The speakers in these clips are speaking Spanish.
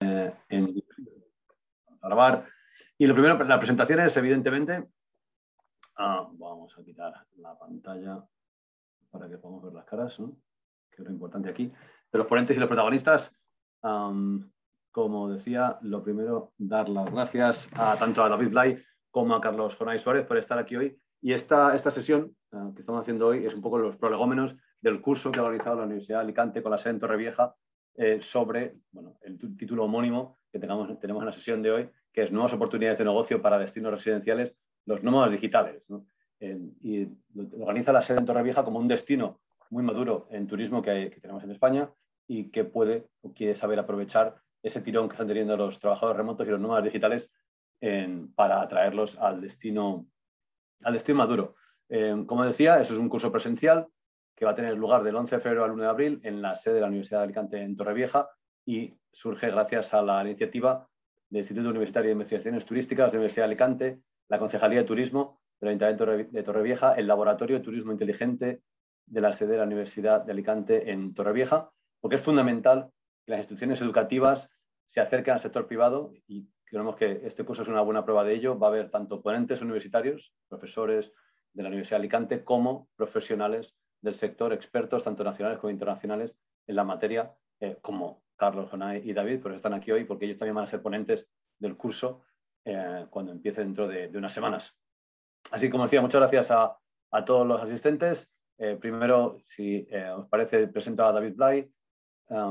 en grabar. Y lo primero, la presentación es evidentemente. Ah, vamos a quitar la pantalla para que podamos ver las caras, ¿no? que es lo importante aquí. De los ponentes y los protagonistas, como decía, lo primero, dar las gracias a tanto a David Blay como a Carlos Jonay Suárez por estar aquí hoy. Y esta, esta sesión ah, que estamos haciendo hoy es un poco los prolegómenos del curso que ha organizado la Universidad de Alicante con la sede en Torrevieja eh, sobre bueno, el título homónimo que tenemos en la sesión de hoy, que es Nuevas oportunidades de negocio para destinos residenciales, los nómadas digitales. y organiza la sede en Torrevieja como un destino muy maduro en turismo que, tenemos en España y que puede o quiere saber aprovechar ese tirón que están teniendo los trabajadores remotos y los nómadas digitales para atraerlos al destino, al destino maduro. Eh, como decía, eso es un curso presencial que va a tener lugar del 11 de febrero al 1 de abril en la sede de la Universidad de Alicante en Torrevieja y surge gracias a la iniciativa del Instituto Universitario de Investigaciones Turísticas de la Universidad de Alicante, la Concejalía de Turismo del Ayuntamiento de Torrevieja, el Laboratorio de Turismo Inteligente de la sede de la Universidad de Alicante en Torrevieja, porque es fundamental que las instituciones educativas se acerquen al sector privado y creemos que este curso es una buena prueba de ello. Va a haber tanto ponentes universitarios, profesores de la Universidad de Alicante, como profesionales del sector, expertos tanto nacionales como internacionales en la materia, eh, como Carlos, Jonay y David, pues están aquí hoy porque ellos también van a ser ponentes del curso eh, cuando empiece dentro de, unas semanas. Así como decía, muchas gracias a, todos los asistentes. Eh, primero, si os parece, presento a David Blay,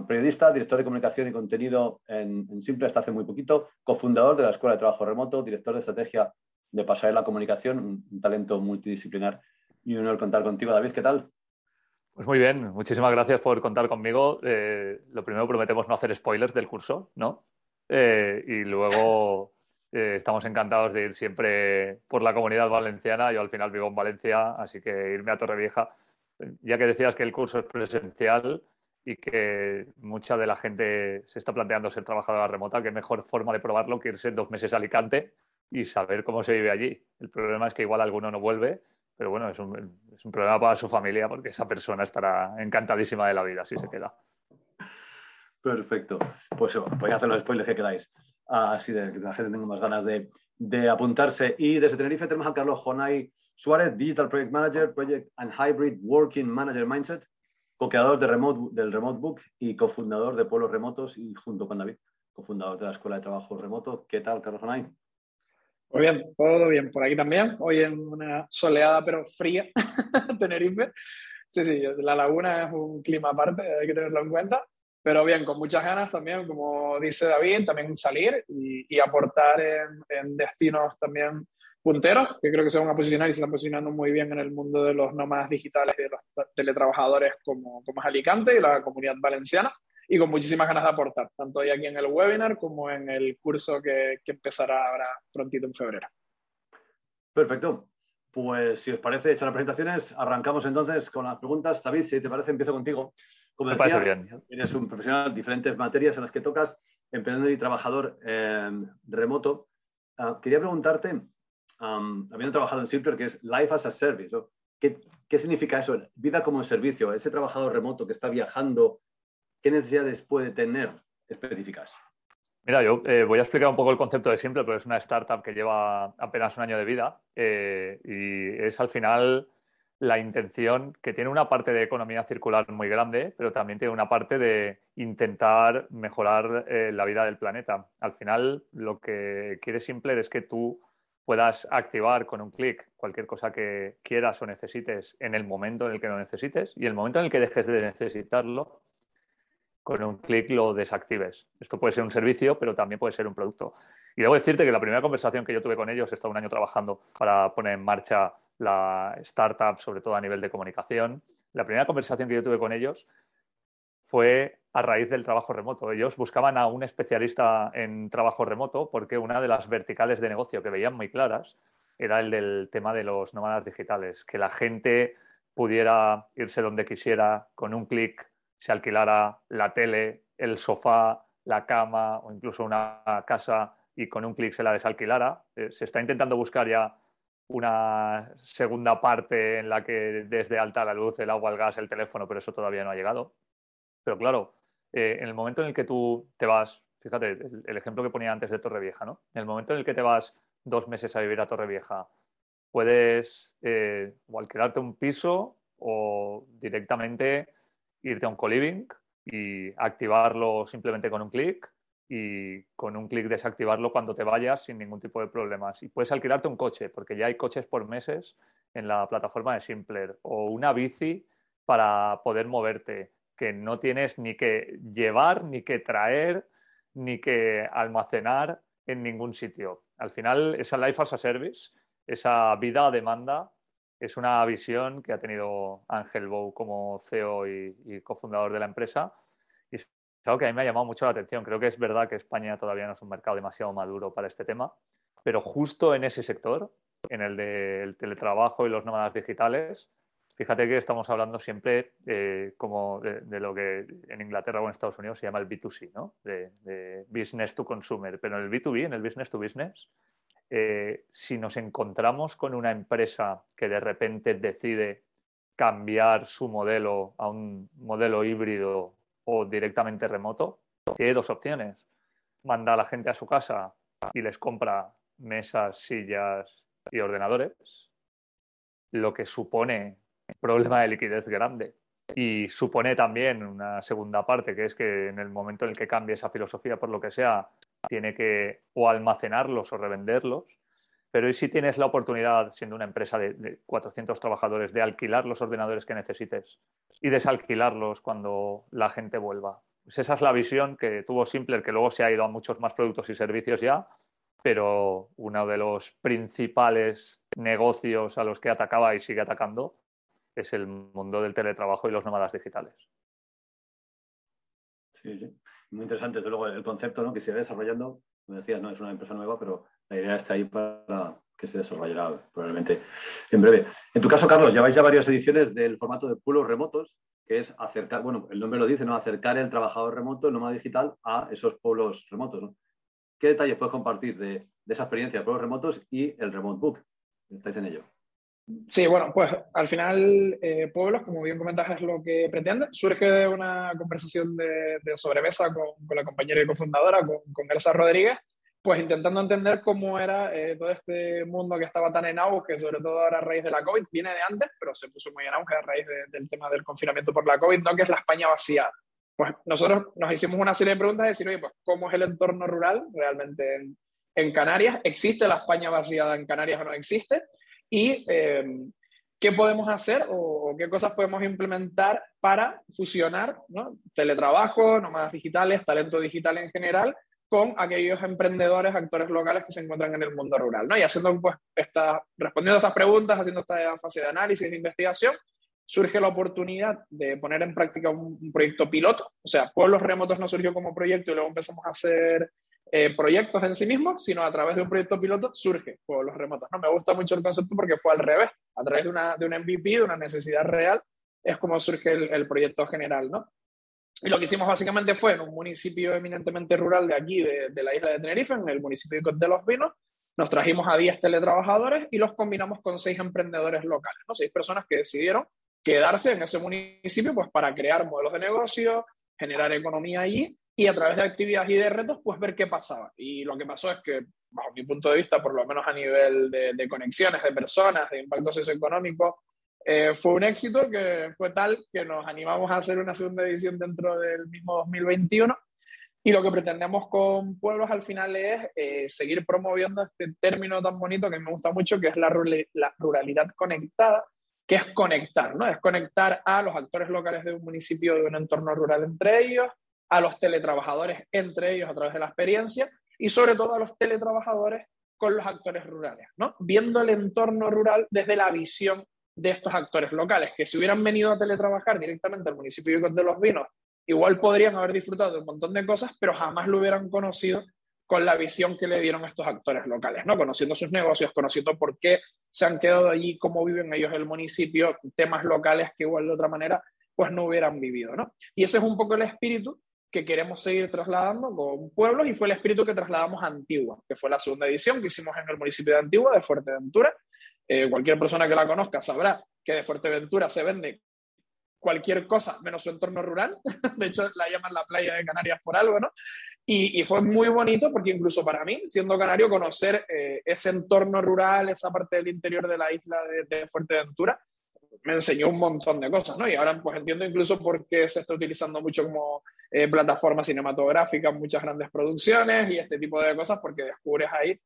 periodista, director de comunicación y contenido en, Simple hasta hace muy poquito, cofundador de la Escuela de Trabajo Remoto, director de estrategia de Pasarela Comunicación, un, un talento multidisciplinar y un honor contar contigo, David. ¿Qué tal? Pues muy bien, muchísimas gracias por contar conmigo. Eh, lo primero, prometemos no hacer spoilers del curso, ¿no? Eh, y luego eh, estamos encantados de ir siempre por la comunidad valenciana. Yo al final vivo en Valencia, así que irme a Torrevieja, ya que decías que el curso es presencial y que mucha de la gente se está planteando ser trabajadora remota, qué mejor forma de probarlo que irse dos meses a Alicante y saber cómo se vive allí. El problema es que igual alguno no vuelve pero bueno, es un, problema para su familia porque esa persona estará encantadísima de la vida si se queda. Perfecto. Pues voy a hacer los spoilers que queráis. Así de que la gente tenga más ganas de, de, apuntarse. Y desde Tenerife tenemos a Carlos Jonay Suárez, Digital Project Manager, Project and Hybrid Working Manager Mindset, co-creador de remote, del Remote Book y cofundador de Pueblos Remotos y junto con David, cofundador de la Escuela de Trabajo Remoto. ¿Qué tal, Carlos Jonay? Muy bien, todo bien. Por aquí también. Hoy en una soleada pero fría Tenerife. Sí, sí, la laguna es un clima aparte, hay que tenerlo en cuenta. Pero bien, con muchas ganas también, como dice David, también salir y, aportar en, destinos también punteros, que creo que se van a posicionar y se están posicionando muy bien en el mundo de los nómadas digitales y de los teletrabajadores como, como es Alicante y la comunidad valenciana y con muchísimas ganas de aportar, tanto hoy aquí en el webinar como en el curso que, que empezará ahora prontito en febrero. Perfecto. Pues si os parece, echar las presentaciones, arrancamos entonces con las preguntas. David, si te parece, empiezo contigo. Como Me decía, bien. eres un profesional, diferentes materias en las que tocas, emprendedor y trabajador eh, remoto. Ah, quería preguntarte, habiendo trabajado en Simpler, que es Life as a Service, ¿Qué, ¿qué significa eso? Vida como servicio, ese trabajador remoto que está viajando ¿qué necesidades puede tener específicas? Mira, yo eh, voy a explicar un poco el concepto de Simple, pero es una startup que lleva apenas un año de vida eh, y es al final la intención que tiene una parte de economía circular muy grande, pero también tiene una parte de intentar mejorar eh, la vida del planeta. Al final, lo que quiere Simple es que tú puedas activar con un clic cualquier cosa que quieras o necesites en el momento en el que lo necesites y el momento en el que dejes de necesitarlo, con un clic lo desactives. Esto puede ser un servicio, pero también puede ser un producto. Y debo decirte que la primera conversación que yo tuve con ellos, he estado un año trabajando para poner en marcha la startup, sobre todo a nivel de comunicación. La primera conversación que yo tuve con ellos fue a raíz del trabajo remoto. Ellos buscaban a un especialista en trabajo remoto porque una de las verticales de negocio que veían muy claras era el del tema de los nómadas digitales, que la gente pudiera irse donde quisiera con un clic se alquilara la tele, el sofá, la cama o incluso una casa y con un clic se la desalquilara. Eh, se está intentando buscar ya una segunda parte en la que desde alta la luz, el agua, el gas, el teléfono, pero eso todavía no ha llegado. Pero claro, eh, en el momento en el que tú te vas, fíjate, el, ejemplo que ponía antes de Torrevieja, ¿no? En el momento en el que te vas dos meses a vivir a Torrevieja, puedes eh, o alquilarte un piso o directamente irte a un co-living y activarlo simplemente con un clic y con un clic desactivarlo cuando te vayas sin ningún tipo de problemas. Y puedes alquilarte un coche, porque ya hay coches por meses en la plataforma de Simpler, o una bici para poder moverte, que no tienes ni que llevar, ni que traer, ni que almacenar en ningún sitio. Al final, esa Life as a Service, esa vida a demanda, es una visión que ha tenido Ángel Bou como CEO y, cofundador de la empresa. Y es algo que a mí me ha llamado mucho la atención. Creo que es verdad que España todavía no es un mercado demasiado maduro para este tema, pero justo en ese sector, en el del teletrabajo y los nómadas digitales, fíjate que estamos hablando siempre eh, como de, lo que en Inglaterra o en Estados Unidos se llama el B2C, ¿no? de, de business to consumer, pero en el B2B, en el business to business, eh, si nos encontramos con una empresa que de repente decide cambiar su modelo a un modelo híbrido o directamente remoto, tiene dos opciones. Manda a la gente a su casa y les compra mesas, sillas y ordenadores, lo que supone problema de liquidez grande. Y supone también una segunda parte, que es que en el momento en el que cambie esa filosofía, por lo que sea, tiene que o almacenarlos o revenderlos. Pero ¿y si tienes la oportunidad, siendo una empresa de, 400 trabajadores, de alquilar los ordenadores que necesites y desalquilarlos cuando la gente vuelva? Pues esa es la visión que tuvo Simpler, que luego se ha ido a muchos más productos y servicios ya, pero uno de los principales negocios a los que atacaba y sigue atacando es el mundo del teletrabajo y los nómadas digitales. Sí, sí muy interesante, desde luego, el concepto ¿no? que se va desarrollando. Como decías, no es una empresa nueva, pero la idea está ahí para que se desarrollará probablemente en breve. En tu caso, Carlos, lleváis ya varias ediciones del formato de pueblos remotos, que es acercar, bueno, el nombre lo dice, ¿no? Acercar el trabajador remoto, el nómada digital, a esos pueblos remotos. ¿Qué detalles puedes compartir de esa experiencia de pueblos remotos y el Remote Book? ¿Estáis en ello? Sí, bueno, pues al final eh, Pueblos, como bien comentas, es lo que pretende. Surge de una conversación de, sobremesa con, la compañera y cofundadora, con, con, Elsa Rodríguez, pues intentando entender cómo era eh, todo este mundo que estaba tan en auge, sobre todo ahora a raíz de la COVID, viene de antes, pero se puso muy en auge a raíz del tema del confinamiento por la COVID, ¿no? que es la España vaciada. Pues nosotros nos hicimos una serie de preguntas de decir, oye, pues ¿cómo es el entorno rural realmente en, en Canarias? ¿Existe la España vaciada en Canarias o no existe? Y em, qué podemos hacer o, qué cosas podemos implementar para fusionar ¿no? teletrabajo, nómadas digitales, talento digital en general con aquellos emprendedores, actores locales que se encuentran en el mundo rural. ¿no? Y haciendo, pues, esta, respondiendo a estas preguntas, haciendo esta fase de análisis, de investigación, surge la oportunidad de poner en práctica un, un proyecto piloto. O sea, Pueblos Remotos no surgió como proyecto y luego empezamos a hacer eh, proyectos en sí mismos, sino a través de un proyecto piloto surge los remotos. ¿no? Me gusta mucho el concepto porque fue al revés, a través de, una, de un MVP, de una necesidad real, es como surge el, proyecto general. ¿no? Y lo que hicimos básicamente fue en un municipio eminentemente rural de aquí, de, la isla de Tenerife, en el municipio de Los Vinos, nos trajimos a 10 teletrabajadores y los combinamos con 6 emprendedores locales, ¿no? 6 personas que decidieron quedarse en ese municipio pues, para crear modelos de negocio, generar economía allí y a través de actividades y de retos, pues ver qué pasaba. Y lo que pasó es que, bajo mi punto de vista, por lo menos a nivel de, conexiones, de personas, de impacto socioeconómico, eh, fue un éxito que fue tal que nos animamos a hacer una segunda edición dentro del mismo 2021. Y lo que pretendemos con Pueblos al final es eh, seguir promoviendo este término tan bonito que me gusta mucho, que es la, la ruralidad conectada, que es conectar, ¿no? Es conectar a los actores locales de un municipio, de un entorno rural entre ellos, a los teletrabajadores entre ellos a través de la experiencia y sobre todo a los teletrabajadores con los actores rurales, ¿no? Viendo el entorno rural desde la visión de estos actores locales, que si hubieran venido a teletrabajar directamente al municipio de Los Vinos, igual podrían haber disfrutado de un montón de cosas, pero jamás lo hubieran conocido con la visión que le dieron estos actores locales, ¿no? Conociendo sus negocios, conociendo por qué se han quedado allí, cómo viven ellos el municipio, temas locales que igual de otra manera pues no hubieran vivido, ¿no? Y ese es un poco el espíritu que queremos seguir trasladando con pueblos y fue el espíritu que trasladamos a Antigua, que fue la segunda edición que hicimos en el municipio de Antigua, de Fuerteventura. Eh, cualquier persona que la conozca sabrá que de Fuerteventura se vende cualquier cosa menos su entorno rural. De hecho, la llaman la playa de Canarias por algo, ¿no? Y, fue muy bonito porque incluso para mí, siendo canario, conocer eh, ese entorno rural, esa parte del interior de la isla de, de, Fuerteventura, me enseñó un montón de cosas, ¿no? Y ahora pues entiendo incluso por qué se está utilizando mucho como eh, plataforma cinematográfica, muchas grandes producciones y este tipo de cosas, porque descubres ahí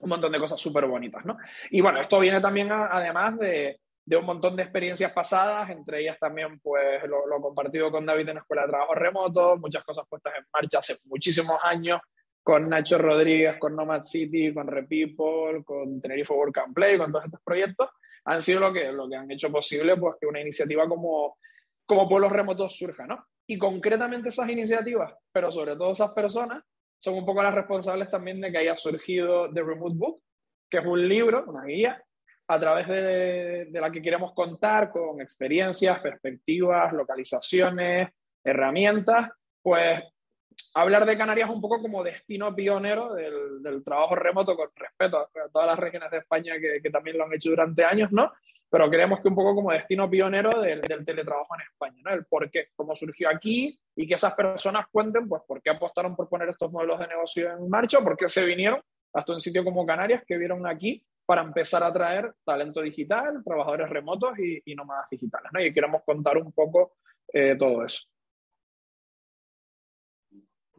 un montón de cosas súper bonitas, ¿no? Y bueno, esto viene también además de, de un montón de experiencias pasadas, entre ellas también pues lo, lo, compartido con David en la Escuela de Trabajo Remoto, muchas cosas puestas en marcha hace muchísimos años con Nacho Rodríguez, con Nomad City, con Repeople, con Tenerife Work and Play, con todos estos proyectos, han sido lo que, lo que han hecho posible pues, que una iniciativa como, como Pueblos Remotos surja, ¿no? Y concretamente esas iniciativas, pero sobre todo esas personas, son un poco las responsables también de que haya surgido The Remote Book, que es un libro, una guía, a través de, la que queremos contar con experiencias, perspectivas, localizaciones, herramientas, pues hablar de Canarias un poco como destino pionero del, trabajo remoto con respeto a, todas las regiones de España que, también lo han hecho durante años, ¿no? Pero creemos que un poco como destino pionero del, teletrabajo en España, ¿no? El por qué, cómo surgió aquí y que esas personas cuenten, pues, por qué apostaron por poner estos modelos de negocio en marcha, por qué se vinieron hasta un sitio como Canarias que vieron aquí para empezar a atraer talento digital, trabajadores remotos y, y nómadas digitales. ¿no? Y queremos contar un poco eh, todo eso.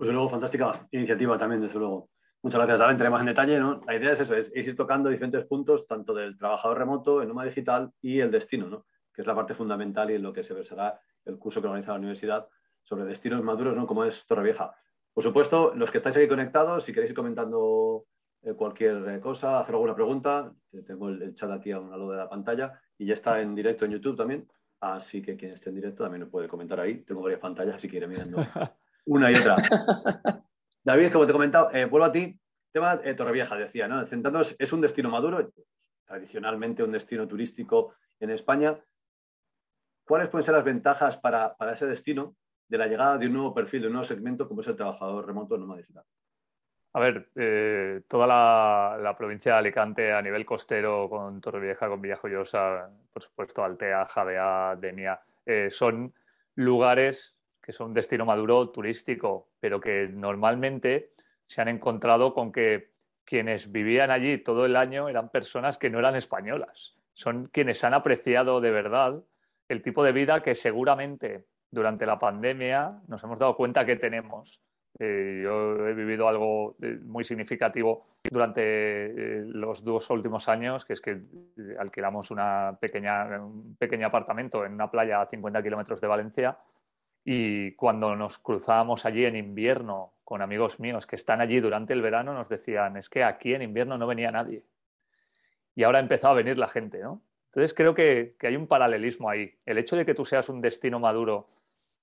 Pues luego, fantástica iniciativa también, desde luego. Muchas gracias. Ahora entremos en detalle. La idea es eso, es, ir tocando diferentes puntos, tanto del trabajador remoto, el nómada digital y el destino, ¿no? que es la parte fundamental y en lo que se versará el curso que organiza la universidad sobre destinos maduros, ¿no? como es Torrevieja. Por supuesto, los que estáis aquí conectados, si queréis ir comentando eh, cualquier eh, cosa, hacer alguna pregunta. Tengo el, chat aquí a un lado de la pantalla y ya está en directo en YouTube también. Así que quien esté en directo también lo puede comentar ahí. Tengo varias pantallas, así que iré mirando una y otra. David, como te he comentado, eh, vuelvo a ti. Tema de Torrevieja, decía, ¿no? Centrándonos, es un destino maduro, tradicionalmente un destino turístico en España. ¿Cuáles pueden ser las ventajas para, para ese destino de la llegada de un nuevo perfil, de un nuevo segmento como es el trabajador remoto nómada digital? A ver, eh, toda la, provincia de Alicante a nivel costero, con Torrevieja, con Villajoyosa, por supuesto Altea, Javea, Denia, eh, son lugares que son destino maduro turístico, pero que normalmente se han encontrado con que quienes vivían allí todo el año eran personas que no eran españolas. Son quienes han apreciado de verdad el tipo de vida que seguramente durante la pandemia nos hemos dado cuenta que tenemos eh, yo he vivido algo eh, muy significativo durante eh, los dos últimos años, que es que alquilamos una pequeña, un pequeño apartamento en una playa a 50 kilómetros de Valencia y cuando nos cruzábamos allí en invierno con amigos míos que están allí durante el verano, nos decían, es que aquí en invierno no venía nadie. Y ahora ha empezado a venir la gente, ¿no? Entonces creo que, que hay un paralelismo ahí. El hecho de que tú seas un destino maduro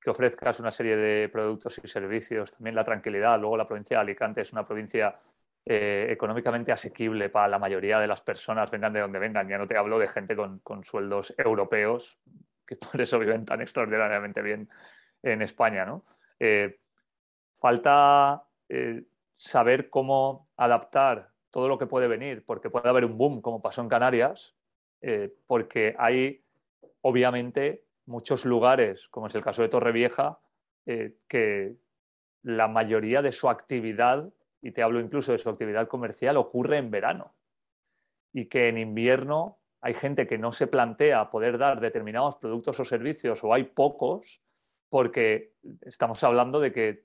que ofrezcas una serie de productos y servicios, también la tranquilidad. Luego la provincia de Alicante es una provincia eh, económicamente asequible para la mayoría de las personas, vengan de donde vengan. Ya no te hablo de gente con, sueldos europeos, que por eso viven tan extraordinariamente bien en España. ¿no? Eh, falta eh, saber cómo adaptar todo lo que puede venir, porque puede haber un boom, como pasó en Canarias, porque hay, obviamente, muchos lugares, como es el caso de Torrevieja, eh, que la mayoría de su actividad, y te hablo incluso de su actividad comercial, ocurre en verano. Y que en invierno hay gente que no se plantea poder dar determinados productos o servicios, o hay pocos, porque estamos hablando de que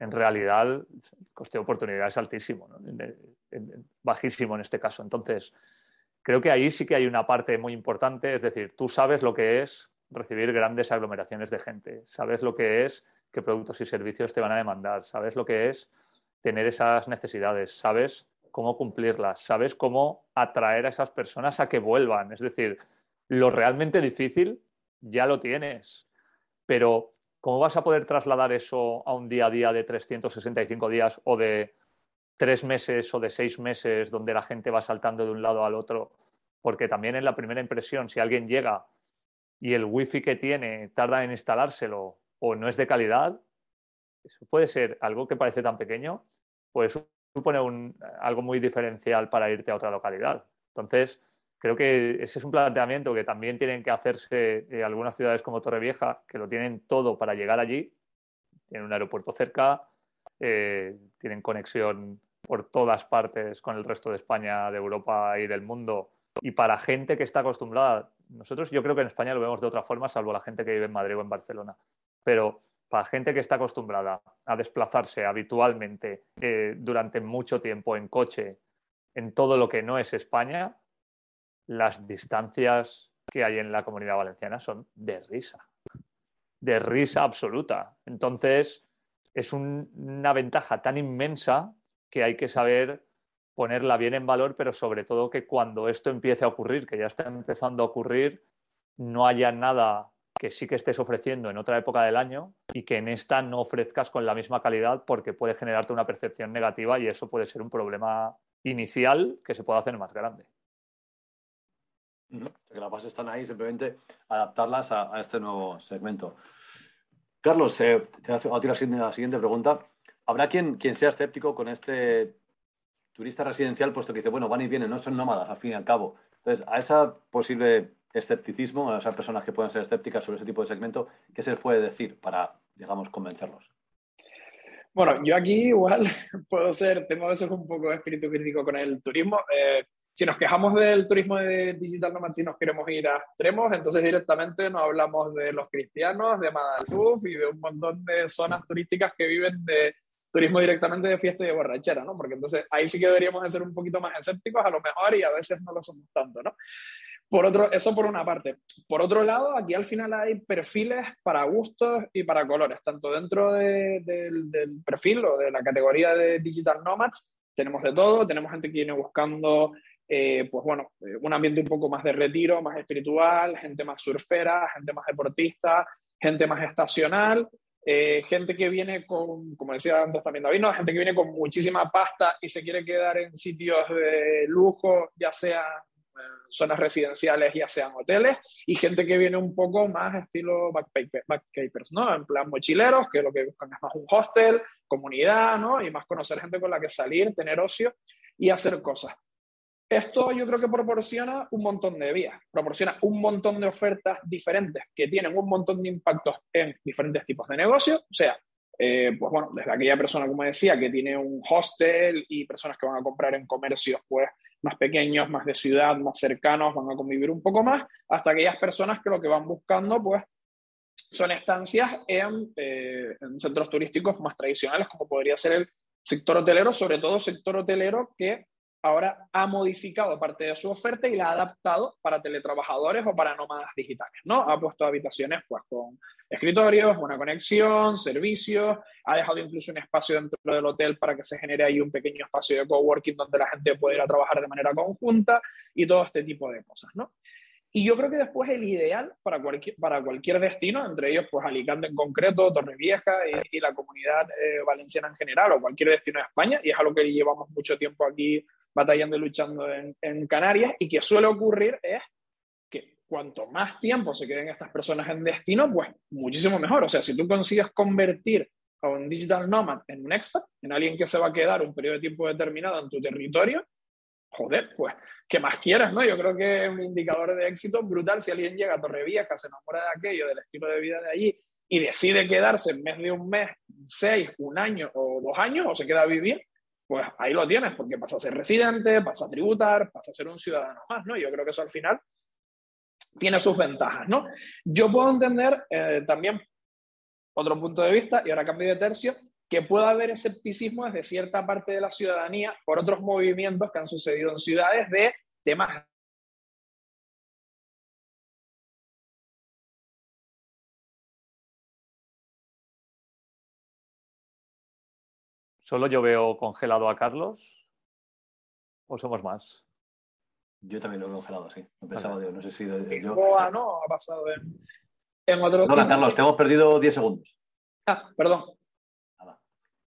en realidad el coste de oportunidad es altísimo, bajísimo en este caso. Entonces, creo que ahí sí que hay una parte muy importante, es decir, tú sabes lo que es recibir grandes aglomeraciones de gente, sabes lo que es qué productos y servicios te van a demandar, sabes lo que es tener esas necesidades, sabes cómo cumplirlas, sabes cómo atraer a esas personas a que vuelvan. Es decir, lo realmente difícil ya lo tienes, pero ¿cómo vas a poder trasladar eso a un día a día de 365 días o de tres meses o de seis meses donde la gente va saltando de un lado al otro? Porque también en la primera impresión, si alguien llega y el wifi que tiene tarda en instalárselo o no es de calidad, eso puede ser algo que parece tan pequeño, pues supone un, algo muy diferencial para irte a otra localidad. Entonces, creo que ese es un planteamiento que también tienen que hacerse eh, algunas ciudades como Torrevieja, que lo tienen todo para llegar allí. Tienen un aeropuerto cerca, eh, tienen conexión por todas partes con el resto de España, de Europa y del mundo. Y para gente que está acostumbrada, nosotros yo creo que en España lo vemos de otra forma, salvo la gente que vive en Madrid o en Barcelona, pero para gente que está acostumbrada a desplazarse habitualmente eh, durante mucho tiempo en coche en todo lo que no es España, las distancias que hay en la comunidad valenciana son de risa, de risa absoluta. Entonces, es una ventaja tan inmensa que hay que saber ponerla bien en valor, pero sobre todo que cuando esto empiece a ocurrir, que ya está empezando a ocurrir, no haya nada que sí que estés ofreciendo en otra época del año y que en esta no ofrezcas con la misma calidad porque puede generarte una percepción negativa y eso puede ser un problema inicial que se puede hacer más grande. Que las bases están ahí, simplemente adaptarlas a, este nuevo segmento. Carlos, eh, te hago a ti la siguiente pregunta. ¿Habrá quien, quien sea escéptico con este turista residencial, puesto que dice, bueno, van y vienen, no son nómadas al fin y al cabo? Entonces, a esa posible escepticismo, a esas personas que puedan ser escépticas sobre ese tipo de segmento, ¿qué se les puede decir para, digamos, convencerlos? Bueno, yo aquí igual puedo ser, tengo a veces un poco de espíritu crítico con el turismo. Eh, si nos quejamos del turismo de Digital Nomad, si nos queremos ir a extremos, entonces directamente nos hablamos de los cristianos, de Madaluf y de un montón de zonas turísticas que viven de turismo directamente de fiesta y de borrachera, ¿no? Porque entonces ahí sí que deberíamos de ser un poquito más escépticos a lo mejor y a veces no lo somos tanto, ¿no? Por otro, eso por una parte. Por otro lado, aquí al final hay perfiles para gustos y para colores, tanto dentro del perfil o de la categoría de Digital Nomads, tenemos de todo, tenemos gente que viene buscando, eh, pues bueno, eh, un ambiente un poco más de retiro, más espiritual, gente más surfera, gente más deportista, gente más estacional, eh, gente que viene con, como decía antes también David, ¿no? gente que viene con muchísima pasta y se quiere quedar en sitios de lujo, ya sea zonas residenciales, ya sean hoteles, y gente que viene un poco más estilo backpackers, ¿no? En plan mochileros, que lo que buscan es más un hostel, comunidad, ¿no? Y más conocer gente con la que salir, tener ocio y hacer cosas. Esto yo creo que proporciona un montón de vías, proporciona un montón de ofertas diferentes que tienen un montón de impactos en diferentes tipos de negocios, o sea, eh, pues bueno, desde aquella persona, como decía, que tiene un hostel y personas que van a comprar en comercios, pues más pequeños, más de ciudad, más cercanos, van a convivir un poco más, hasta aquellas personas que lo que van buscando, pues, son estancias en, eh, en centros turísticos más tradicionales, como podría ser el sector hotelero, sobre todo sector hotelero que ahora ha modificado parte de su oferta y la ha adaptado para teletrabajadores o para nómadas digitales, ¿no? Ha puesto habitaciones pues con escritorios, buena conexión, servicios, ha dejado incluso un espacio dentro del hotel para que se genere ahí un pequeño espacio de coworking donde la gente pueda ir a trabajar de manera conjunta y todo este tipo de cosas, ¿no? Y yo creo que después el ideal para cualquier, para cualquier destino, entre ellos pues Alicante en concreto, Torrevieja y, y la comunidad eh, valenciana en general o cualquier destino de España, y es algo que llevamos mucho tiempo aquí batallando y luchando en, en Canarias, y que suele ocurrir es que cuanto más tiempo se queden estas personas en destino, pues muchísimo mejor. O sea, si tú consigues convertir a un digital nomad en un expat, en alguien que se va a quedar un periodo de tiempo determinado en tu territorio, joder, pues, ¿qué más quieres, no? Yo creo que es un indicador de éxito brutal si alguien llega a Torrevieja, se enamora de aquello, del estilo de vida de allí, y decide quedarse en vez de un mes, seis, un año o dos años, o se queda a vivir, pues ahí lo tienes, porque pasa a ser residente, pasa a tributar, pasa a ser un ciudadano más, ¿no? Yo creo que eso al final tiene sus ventajas, ¿no? Yo puedo entender eh, también otro punto de vista, y ahora cambio de tercio, que pueda haber escepticismo desde cierta parte de la ciudadanía por otros movimientos que han sucedido en ciudades de temas ¿Solo yo veo congelado a Carlos? ¿O somos más? Yo también lo veo congelado, sí. No pensaba, no sé si yo. no, ha pasado en, en otro. No, Carlos, te hemos perdido 10 segundos. Ah, perdón.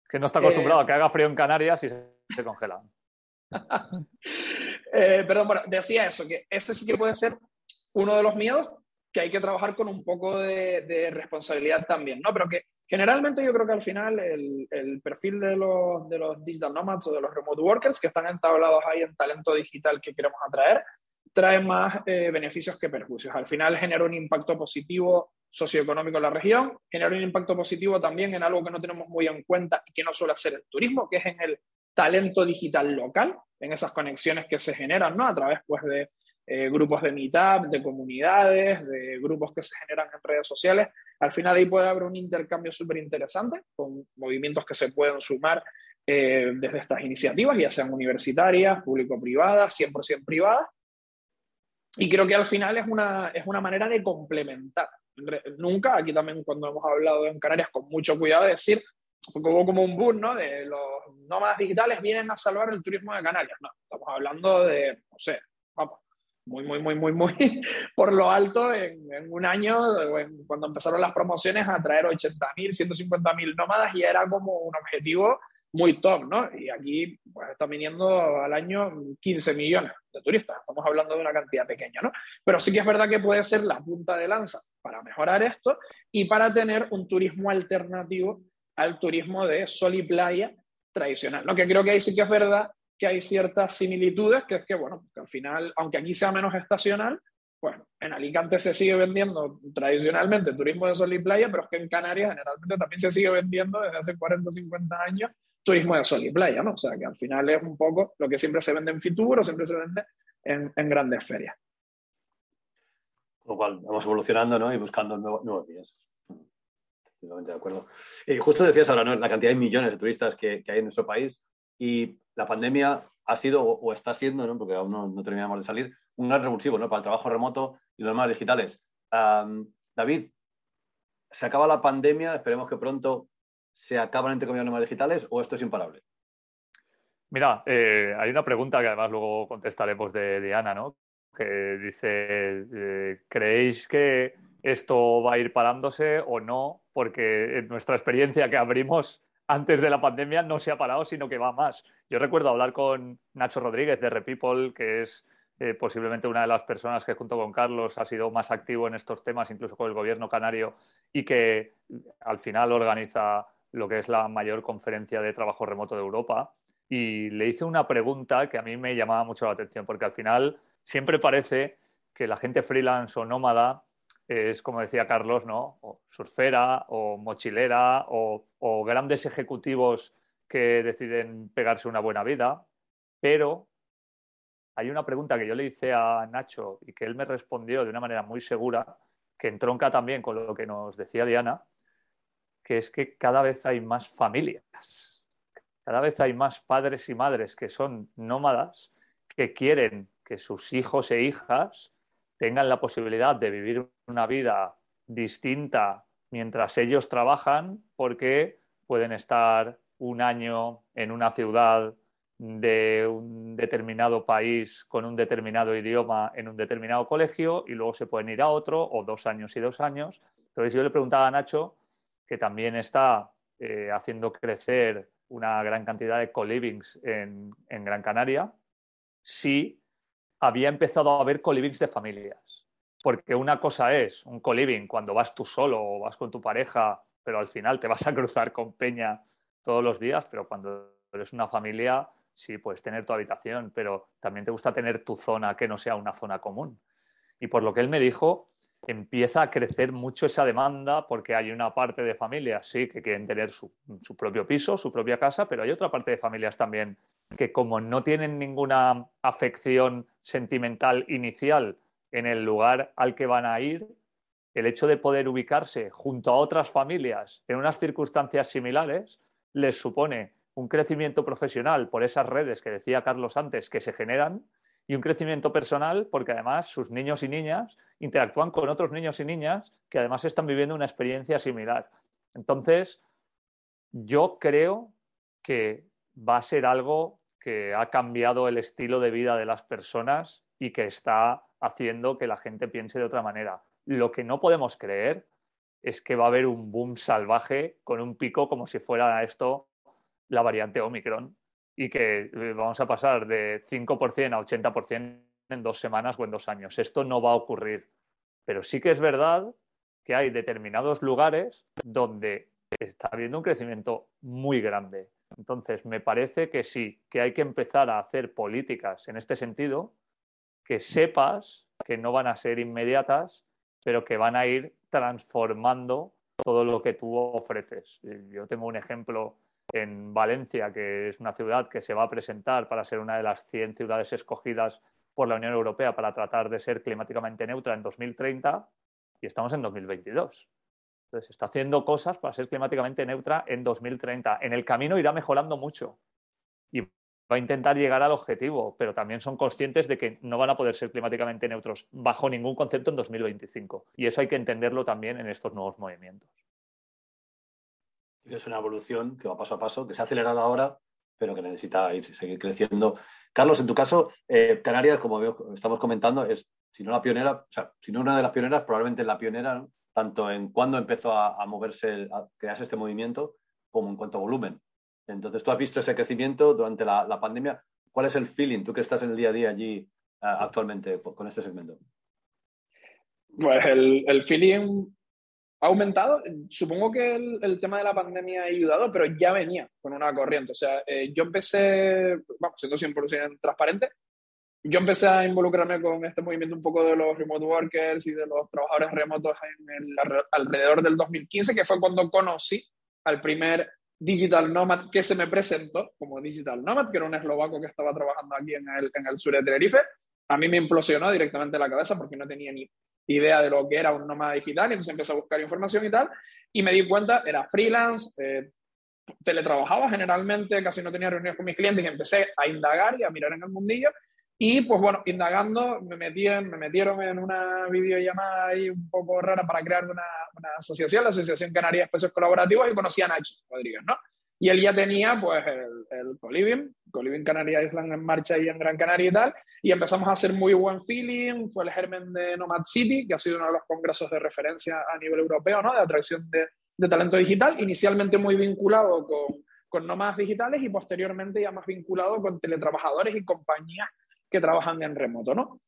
Que no está acostumbrado a que haga frío en Canarias y se, congela. eh, perdón, bueno, decía eso, que ese sí que puede ser uno de los miedos que hay que trabajar con un poco de, de responsabilidad también, ¿no? Pero que Generalmente yo creo que al final el, perfil de los, de los digital nomads o de los remote workers que están entablados ahí en talento digital que queremos atraer, trae más eh, beneficios que perjuicios. Al final genera un impacto positivo socioeconómico en la región, genera un impacto positivo también en algo que no tenemos muy en cuenta y que no suele ser el turismo, que es en el talento digital local, en esas conexiones que se generan ¿no? a través pues, de eh, grupos de meetup, de comunidades, de grupos que se generan en redes sociales. Al final ahí puede haber un intercambio súper interesante con movimientos que se pueden sumar eh, desde estas iniciativas, ya sean universitarias, público-privadas, 100% privadas. Y creo que al final es una, es una manera de complementar. Nunca, aquí también cuando hemos hablado en Canarias con mucho cuidado, de decir, como, como un boom, ¿no? De los nómadas digitales vienen a salvar el turismo de Canarias. No, estamos hablando de, no sé, vamos, muy, muy, muy, muy, muy por lo alto en, en un año, cuando empezaron las promociones, a traer 80.000, 150.000 nómadas y era como un objetivo muy top, ¿no? Y aquí pues, están viniendo al año 15 millones de turistas, estamos hablando de una cantidad pequeña, ¿no? Pero sí que es verdad que puede ser la punta de lanza para mejorar esto y para tener un turismo alternativo al turismo de sol y playa tradicional, ¿no? Que creo que ahí sí que es verdad que hay ciertas similitudes, que es que, bueno, que al final, aunque aquí sea menos estacional, bueno, en Alicante se sigue vendiendo tradicionalmente turismo de sol y playa, pero es que en Canarias generalmente también se sigue vendiendo desde hace 40 o 50 años turismo de sol y playa, ¿no? O sea, que al final es un poco lo que siempre se vende en Fitur o siempre se vende en, grandes ferias. Con lo cual, vamos evolucionando ¿no? y buscando nuevos, nuevos días. Totalmente de acuerdo. Y justo decías ahora, ¿no? La cantidad de millones de turistas que, que hay en nuestro país y la pandemia ha sido o, está siendo, ¿no? porque aún no, terminamos de salir, un gran revulsivo ¿no? para el trabajo remoto y los más digitales. David, se acaba la pandemia, esperemos que pronto se acaban entre comillas los digitales o esto es imparable? Mira, eh, hay una pregunta que además luego contestaremos de Diana, ¿no? Que dice, eh, ¿creéis que esto va a ir parándose o no? Porque en nuestra experiencia que abrimos antes de la pandemia no se ha parado, sino que va más. Yo recuerdo hablar con Nacho Rodríguez de Repeople, que es eh, posiblemente una de las personas que junto con Carlos ha sido más activo en estos temas, incluso con el gobierno canario, y que al final organiza lo que es la mayor conferencia de trabajo remoto de Europa, y le hice una pregunta que a mí me llamaba mucho la atención, porque al final siempre parece que la gente freelance o nómada es, como decía Carlos, ¿no? Surfera o mochilera o, o grandes ejecutivos que deciden pegarse una buena vida, pero hay una pregunta que yo le hice a Nacho y que él me respondió de una manera muy segura, que entronca también con lo que nos decía Diana, que es que cada vez hay más familias, cada vez hay más padres y madres que son nómadas, que quieren que sus hijos e hijas tengan la posibilidad de vivir una vida distinta mientras ellos trabajan, porque pueden estar un año en una ciudad de un determinado país con un determinado idioma en un determinado colegio y luego se pueden ir a otro o dos años y dos años. Entonces yo le preguntaba a Nacho que también está eh, haciendo crecer una gran cantidad de co-livings en, en, Gran Canaria, si había empezado a haber co-livings de familias. Porque una cosa es un co-living cuando vas tú solo o vas con tu pareja, pero al final te vas a cruzar con Peña todos los días, pero cuando eres una familia, sí, puedes tener tu habitación, pero también te gusta tener tu zona que no sea una zona común. Y por lo que él me dijo, empieza a crecer mucho esa demanda porque hay una parte de familias, sí, que quieren tener su, su, propio piso, su propia casa, pero hay otra parte de familias también que como no tienen ninguna afección sentimental inicial en el lugar al que van a ir, el hecho de poder ubicarse junto a otras familias en unas circunstancias similares les supone un crecimiento profesional por esas redes que decía Carlos antes que se generan y un crecimiento personal porque además sus niños y niñas interactúan con otros niños y niñas que además están viviendo una experiencia similar. Entonces, yo creo que va a ser algo que ha cambiado el estilo de vida de las personas y que está haciendo que la gente piense de otra manera. Lo que no podemos creer es que va a haber un boom salvaje con un pico como si fuera esto la variante Omicron y que eh, vamos a pasar de 5% a 80% en dos semanas o en dos años. Esto no va a ocurrir. Pero sí que es verdad que hay determinados lugares donde está habiendo un crecimiento muy grande. Entonces, me parece que sí, que hay que empezar a hacer políticas en este sentido, que sepas que no van a ser inmediatas, pero que van a ir transformando todo lo que tú ofreces. Yo tengo un ejemplo en Valencia, que es una ciudad que se va a presentar para ser una de las 100 ciudades escogidas por la Unión Europea para tratar de ser climáticamente neutra en 2030 y estamos en 2022. Entonces, está haciendo cosas para ser climáticamente neutra en 2030. En el camino irá mejorando mucho y va a intentar llegar al objetivo, pero también son conscientes de que no van a poder ser climáticamente neutros bajo ningún concepto en 2025. Y eso hay que entenderlo también en estos nuevos movimientos es una evolución que va paso a paso, que se ha acelerado ahora, pero que necesita ir, seguir creciendo. Carlos, en tu caso, eh, Canarias, como estamos comentando, es, si no la pionera, o sea, si no una de las pioneras, probablemente la pionera, tanto en cuándo empezó a, moverse, a crearse este movimiento, como en cuanto a volumen. Entonces, tú has visto ese crecimiento durante la, pandemia. ¿Cuál es el feeling, tú que estás en el día a día allí eh, actualmente con este segmento? Pues el, el feeling ha aumentado. Supongo que el, tema de la pandemia ha ayudado, pero ya venía con una corriente. O sea, eh, yo empecé, vamos, siendo 100% transparente, yo empecé a involucrarme con este movimiento un poco de los remote workers y de los trabajadores remotos en alrededor del 2015, que fue cuando conocí al primer Digital Nomad que se me presentó como Digital Nomad, que era un eslovaco que estaba trabajando aquí en el, en el sur de Tenerife. A mí me implosionó directamente la cabeza porque no tenía ni idea de lo que era un nómada digital, entonces empecé a buscar información y tal, y me di cuenta, era freelance, eh, teletrabajaba generalmente, casi no tenía reuniones con mis clientes, y empecé a indagar y a mirar en el mundillo, y pues bueno, indagando, me, metí me metieron en una videollamada ahí un poco rara para crear una, una asociación, la Asociación Canaria de Espacios Colaborativos, y conocí a Nacho Rodríguez, ¿no? Y él ya tenía pues el, el Coliving, Coliving Canaria Island en marcha ahí en Gran Canaria y tal, y empezamos a hacer muy buen feeling, fue el germen de Nomad City, que ha sido uno de los congresos de referencia a nivel europeo, ¿no? De atracción de, de talento digital, inicialmente muy vinculado con, con nómadas digitales y posteriormente ya más vinculado con teletrabajadores y compañías que trabajan en remoto, ¿no?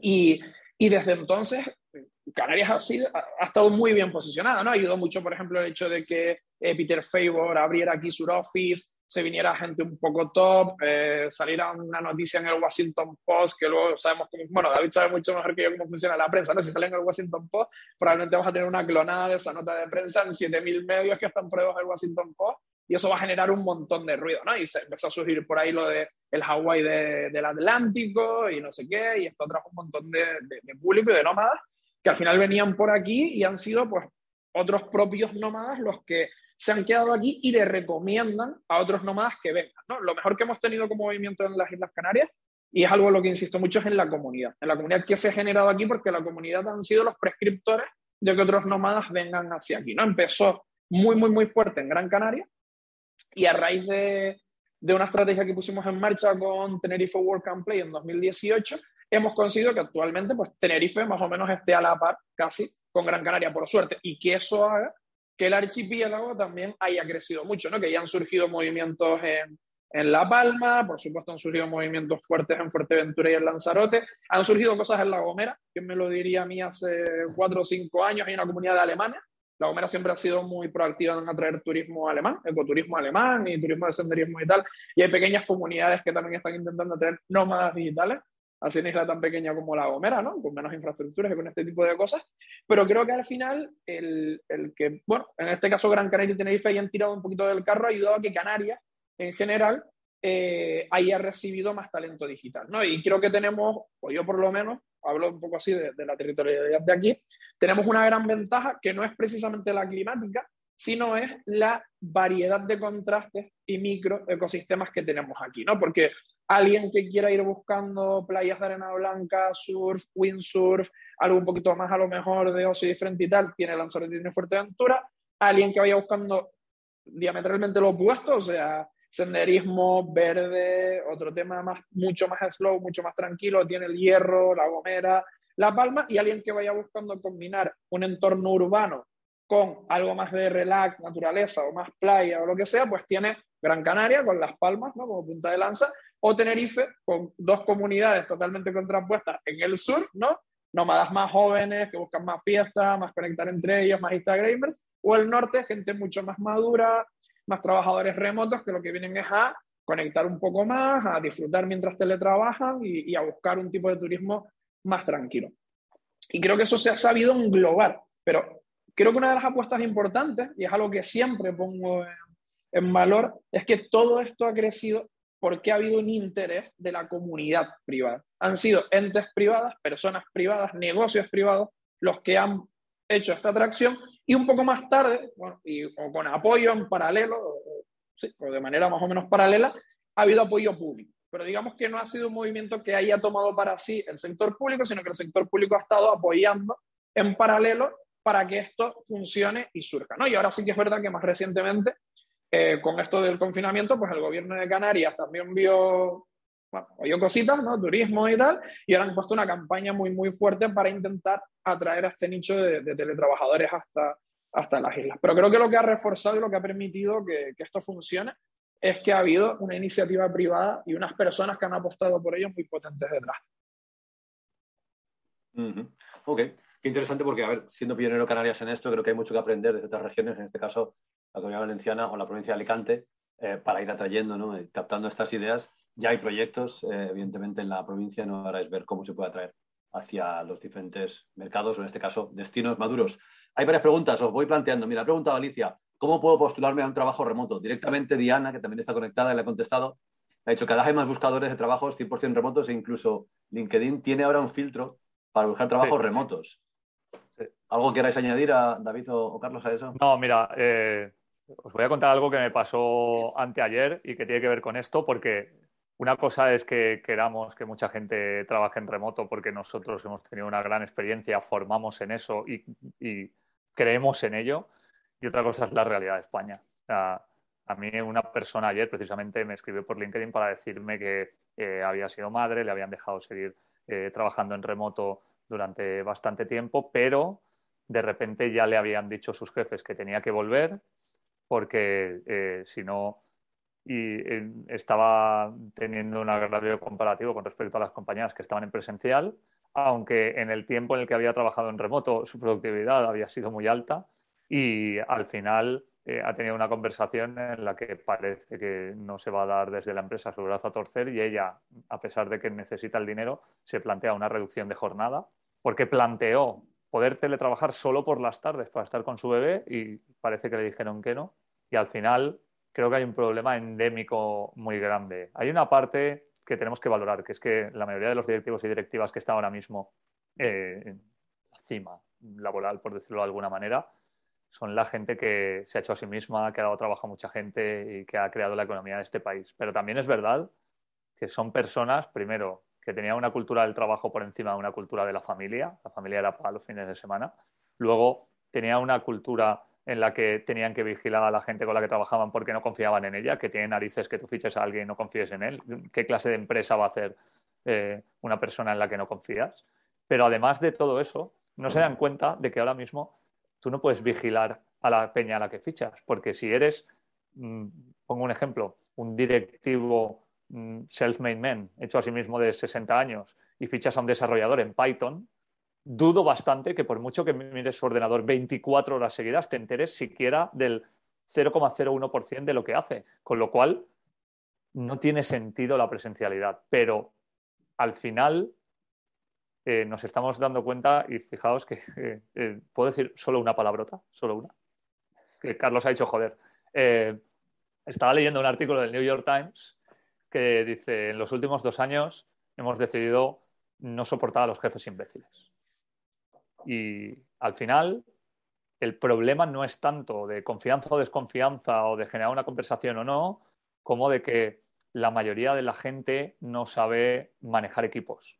Y, y desde entonces Canarias ha, sido, ha, estado muy bien posicionada, ¿no? Ayudado mucho, por ejemplo, el hecho de que eh, Peter Favor abriera aquí su office, se viniera gente un poco top, eh, saliera una noticia en el Washington Post, que luego sabemos cómo, bueno, David sabe mucho mejor que yo cómo funciona la prensa, ¿no? Si sale en el Washington Post, probablemente vas a tener una clonada de esa nota de prensa en 7.000 medios que están pruebas del Washington Post, y eso va a generar un montón de ruido, ¿no? Y se empezó a surgir por ahí lo de el Hawái del Atlántico y no sé qué, y esto trajo un montón de, de, de público y de nómadas que al final venían por aquí y han sido pues otros propios nómadas los que se han quedado aquí y le recomiendan a otros nómadas que vengan. ¿no? Lo mejor que hemos tenido como movimiento en las Islas Canarias, y es algo en lo que insisto mucho, es en la comunidad. En la comunidad que se ha generado aquí, porque la comunidad han sido los prescriptores de que otros nómadas vengan hacia aquí. ¿no? Empezó muy, muy, muy fuerte en Gran Canaria y a raíz de, de una estrategia que pusimos en marcha con Tenerife Work and Play en 2018, hemos conseguido que actualmente pues, Tenerife más o menos esté a la par casi con Gran Canaria, por suerte, y que eso haga que el archipiélago también haya crecido mucho, ¿no? que ya han surgido movimientos en, en La Palma, por supuesto han surgido movimientos fuertes en Fuerteventura y en Lanzarote, han surgido cosas en La Gomera, que me lo diría a mí hace cuatro o cinco años, hay una comunidad de alemanes, La Gomera siempre ha sido muy proactiva en atraer turismo alemán, ecoturismo alemán y turismo de senderismo y tal, y hay pequeñas comunidades que también están intentando atraer nómadas digitales, así una isla tan pequeña como La Gomera, ¿no? Con menos infraestructuras y con este tipo de cosas. Pero creo que al final, el, el que, bueno, en este caso Gran Canaria y Tenerife hayan tirado un poquito del carro ha ayudado a que Canarias, en general, eh, haya recibido más talento digital, ¿no? Y creo que tenemos, o yo por lo menos, hablo un poco así de, de la territorialidad de aquí, tenemos una gran ventaja que no es precisamente la climática, sino es la variedad de contrastes y microecosistemas que tenemos aquí, ¿no? Porque alguien que quiera ir buscando playas de arena blanca, surf, windsurf, algo un poquito más a lo mejor de ocio diferente y tal, tiene Lanzarote y tiene Fuerteventura. Alguien que vaya buscando diametralmente lo opuesto, o sea, senderismo, verde, otro tema más, mucho más slow, mucho más tranquilo, tiene el Hierro, La Gomera, La Palma, y alguien que vaya buscando combinar un entorno urbano con algo más de relax, naturaleza o más playa o lo que sea, pues tiene Gran Canaria con Las Palmas, ¿no? Como punta de lanza, o Tenerife con dos comunidades totalmente contrapuestas en el sur, ¿no? Nómadas más jóvenes que buscan más fiesta, más conectar entre ellos, más Instagramers, o el norte, gente mucho más madura, más trabajadores remotos que lo que vienen es a conectar un poco más, a disfrutar mientras teletrabajan y, y a buscar un tipo de turismo más tranquilo. Y creo que eso se ha sabido englobar Pero creo que una de las apuestas importantes, y es algo que siempre pongo en valor, es que todo esto ha crecido porque ha habido un interés de la comunidad privada. Han sido entes privadas, personas privadas, negocios privados, los que han hecho esta atracción y un poco más tarde, y, o con apoyo en paralelo, o, de manera más o menos paralela, ha habido apoyo público. Pero digamos que no ha sido un movimiento que haya tomado para sí el sector público, sino que el sector público ha estado apoyando en paralelo para que esto funcione y surja. ¿no? Y ahora sí que es verdad que más recientemente, eh, con esto del confinamiento, pues el gobierno de Canarias también vio, bueno, cositas, ¿no? turismo y tal, y ahora han puesto una campaña muy, muy fuerte para intentar atraer a este nicho de, teletrabajadores hasta, hasta las islas. Pero creo que lo que ha reforzado y lo que ha permitido que, esto funcione es que ha habido una iniciativa privada y unas personas que han apostado por ello muy potentes detrás. Ok, qué interesante porque, a ver, siendo pionero Canarias en esto, creo que hay mucho que aprender de otras regiones, en este caso la Comunidad Valenciana o la provincia de Alicante, eh, para ir atrayendo, ¿no? captando estas ideas. Ya hay proyectos, eh, evidentemente, en la provincia, ¿no? ahora es ver cómo se puede atraer hacia los diferentes mercados, o en este caso, destinos maduros. Hay varias preguntas, os voy planteando. Mira, ha preguntado Alicia, ¿cómo puedo postularme a un trabajo remoto? Directamente Diana, que también está conectada le ha contestado, ha dicho, cada vez hay más buscadores de trabajos 100% remotos e incluso LinkedIn tiene ahora un filtro para buscar trabajos remotos. ¿Algo queráis añadir a David o, Carlos a eso? No, mira, eh, os voy a contar algo que me pasó anteayer y que tiene que ver con esto, porque una cosa es que queramos que mucha gente trabaje en remoto porque nosotros hemos tenido una gran experiencia, formamos en eso y, creemos en ello. Y otra cosa es la realidad de España. a mí una persona ayer precisamente me escribió por LinkedIn para decirme que eh, había sido madre, le habían dejado seguir eh, trabajando en remoto durante bastante tiempo, pero de repente ya le habían dicho sus jefes que tenía que volver porque eh, si no y estaba teniendo un agravio comparativo con respecto a las compañías que estaban en presencial, aunque en el tiempo en el que había trabajado en remoto su productividad había sido muy alta y al final eh, ha tenido una conversación en la que parece que no se va a dar desde la empresa su brazo a torcer y ella, a pesar de que necesita el dinero, se plantea una reducción de jornada porque planteó poder teletrabajar solo por las tardes para estar con su bebé y parece que le dijeron que no. Y al final creo que hay un problema endémico muy grande. Hay una parte que tenemos que valorar, que es que la mayoría de los directivos y directivas que están ahora mismo eh, laboral, por decirlo de alguna manera, son la gente que se ha hecho a sí misma, que ha dado trabajo a mucha gente y que ha creado la economía de este país. Pero también es verdad que son personas, primero, que tenían una cultura del trabajo por encima de una cultura de la familia. La familia era para los fines de semana. Luego, tenía una cultura en la que tenían que vigilar a la gente con la que trabajaban porque no confiaban en ella, que tiene narices que tú fiches a alguien y no confíes en él. ¿Qué clase de empresa va a hacer eh, una persona en la que no confías? Pero además de todo eso, no se dan cuenta de que ahora mismo tú no puedes vigilar a la peña a la que fichas, porque si eres, mm, pongo un ejemplo, un directivo mm, self-made man, hecho a sí mismo de 60 años, y fichas a un desarrollador en Python, dudo bastante que por mucho que mires su ordenador 24 horas seguidas, te enteres siquiera del 0,01% de lo que hace. Con lo cual, no tiene sentido la presencialidad. Pero al final eh, nos estamos dando cuenta, y fijaos que eh, eh, puedo decir solo una palabrota, solo una, que Carlos ha dicho joder. estaba leyendo un artículo del New York Times que dice, en los últimos dos años hemos decidido no soportar a los jefes imbéciles. Y al final, el problema no es tanto de confianza o desconfianza o de generar una conversación o no, como de que la mayoría de la gente no sabe manejar equipos.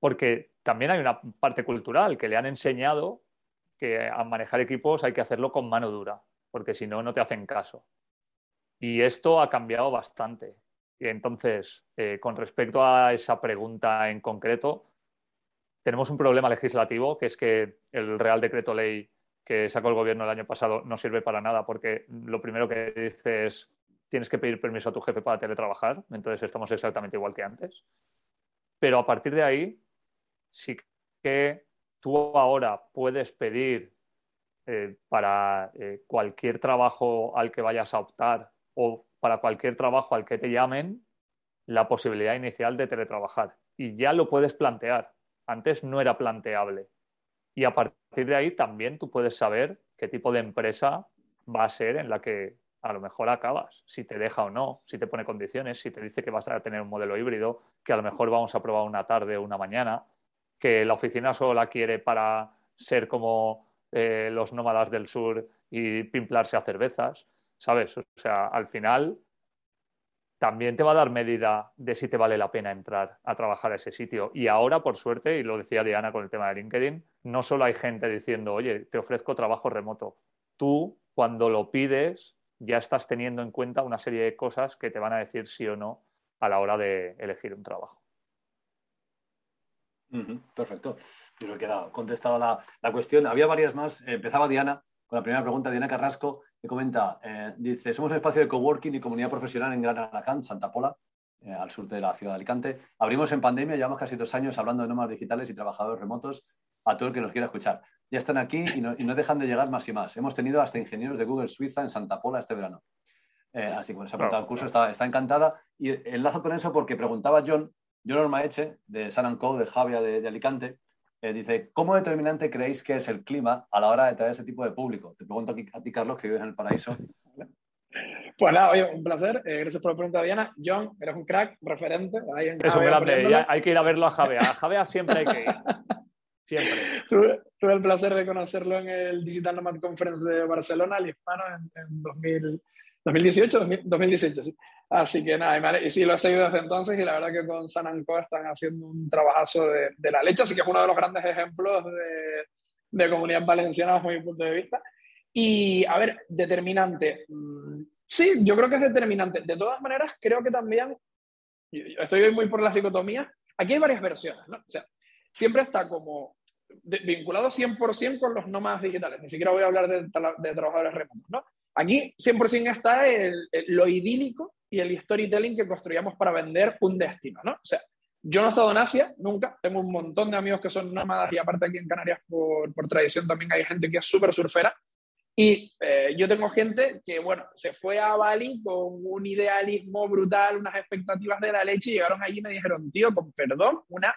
Porque también hay una parte cultural que le han enseñado que a manejar equipos hay que hacerlo con mano dura, porque si no, no te hacen caso. Y esto ha cambiado bastante. Y entonces, eh, con respecto a esa pregunta en concreto, tenemos un problema legislativo, que es que el Real Decreto Ley que sacó el gobierno el año pasado no sirve para nada porque lo primero que dice es tienes que pedir permiso a tu jefe para teletrabajar, entonces estamos exactamente igual que antes. Pero a partir de ahí, sí que tú ahora puedes pedir eh, para eh, cualquier trabajo al que vayas a optar o para cualquier trabajo al que te llamen la posibilidad inicial de teletrabajar. Y ya lo puedes plantear antes no era planteable. Y a partir de ahí también tú puedes saber qué tipo de empresa va a ser en la que a lo mejor acabas, si te deja o no, si te pone condiciones, si te dice que vas a tener un modelo híbrido, que a lo mejor vamos a probar una tarde o una mañana, que la oficina solo la quiere para ser como eh, los nómadas del sur y pimplarse a cervezas, ¿sabes? O sea, al final también te va a dar medida de si te vale la pena entrar a trabajar a ese sitio. Y ahora, por suerte, y lo decía Diana con el tema de LinkedIn, no solo hay gente diciendo, oye, te ofrezco trabajo remoto. Tú, cuando lo pides, ya estás teniendo en cuenta una serie de cosas que te van a decir sí o no a la hora de elegir un trabajo. perfecto. Yo creo que ha contestado la, la, cuestión. Había varias más. Empezaba Diana con la primera pregunta. Diana Carrasco comenta, eh, dice, somos un espacio de coworking y comunidad profesional en Gran Alacant, Santa Pola, eh, al sur de la ciudad de Alicante. Abrimos en pandemia, llevamos casi dos años hablando de nómadas digitales y trabajadores remotos a todo el que nos quiera escuchar. Ya están aquí y no, y no dejan de llegar más y más. Hemos tenido hasta ingenieros de Google Suiza en Santa Pola este verano. Eh, así que bueno, se ha apuntado al curso, está, está, encantada. Y enlazo con eso porque preguntaba John, John Ormaeche, de San Co, de Javia de, de Alicante, eh, dice, ¿cómo determinante creéis que es el clima a la hora de traer ese tipo de público? Te pregunto aquí, a ti, Carlos, que vives en el paraíso. Pues nada, oye, un placer. Eh, gracias por la pregunta, Diana. John, eres un crack, referente. Ahí en es un grande. hay que ir a verlo a Javea. A Javea siempre hay que ir. Siempre. Tuve, tuve, el placer de conocerlo en el Digital Nomad Conference de Barcelona, el hispano, en, en 2000, 2018, 2018, sí. Así que nada, y sí, lo he seguido desde entonces y la verdad que con San Anco están haciendo un trabajazo de, la leche, así que es uno de los grandes ejemplos de, de comunidad valenciana desde mi punto de vista. Y, a ver, determinante. Mm, sí, yo creo que es determinante. De todas maneras, creo que también, estoy muy por la dicotomía, aquí hay varias versiones, ¿no? O sea, siempre está como vinculado 100% con los nómadas digitales, ni siquiera voy a hablar de, de trabajadores remotos, ¿no? Aquí 100% está el, lo idílico y el storytelling que construyamos para vender un destino, ¿no? O sea, yo no he estado en Asia, nunca. Tengo un montón de amigos que son nómadas y aparte aquí en Canarias por, por tradición también hay gente que es súper surfera. Y eh, yo tengo gente que, bueno, se fue a Bali con un idealismo brutal, unas expectativas de la leche y llegaron allí y me dijeron, tío, con perdón, una...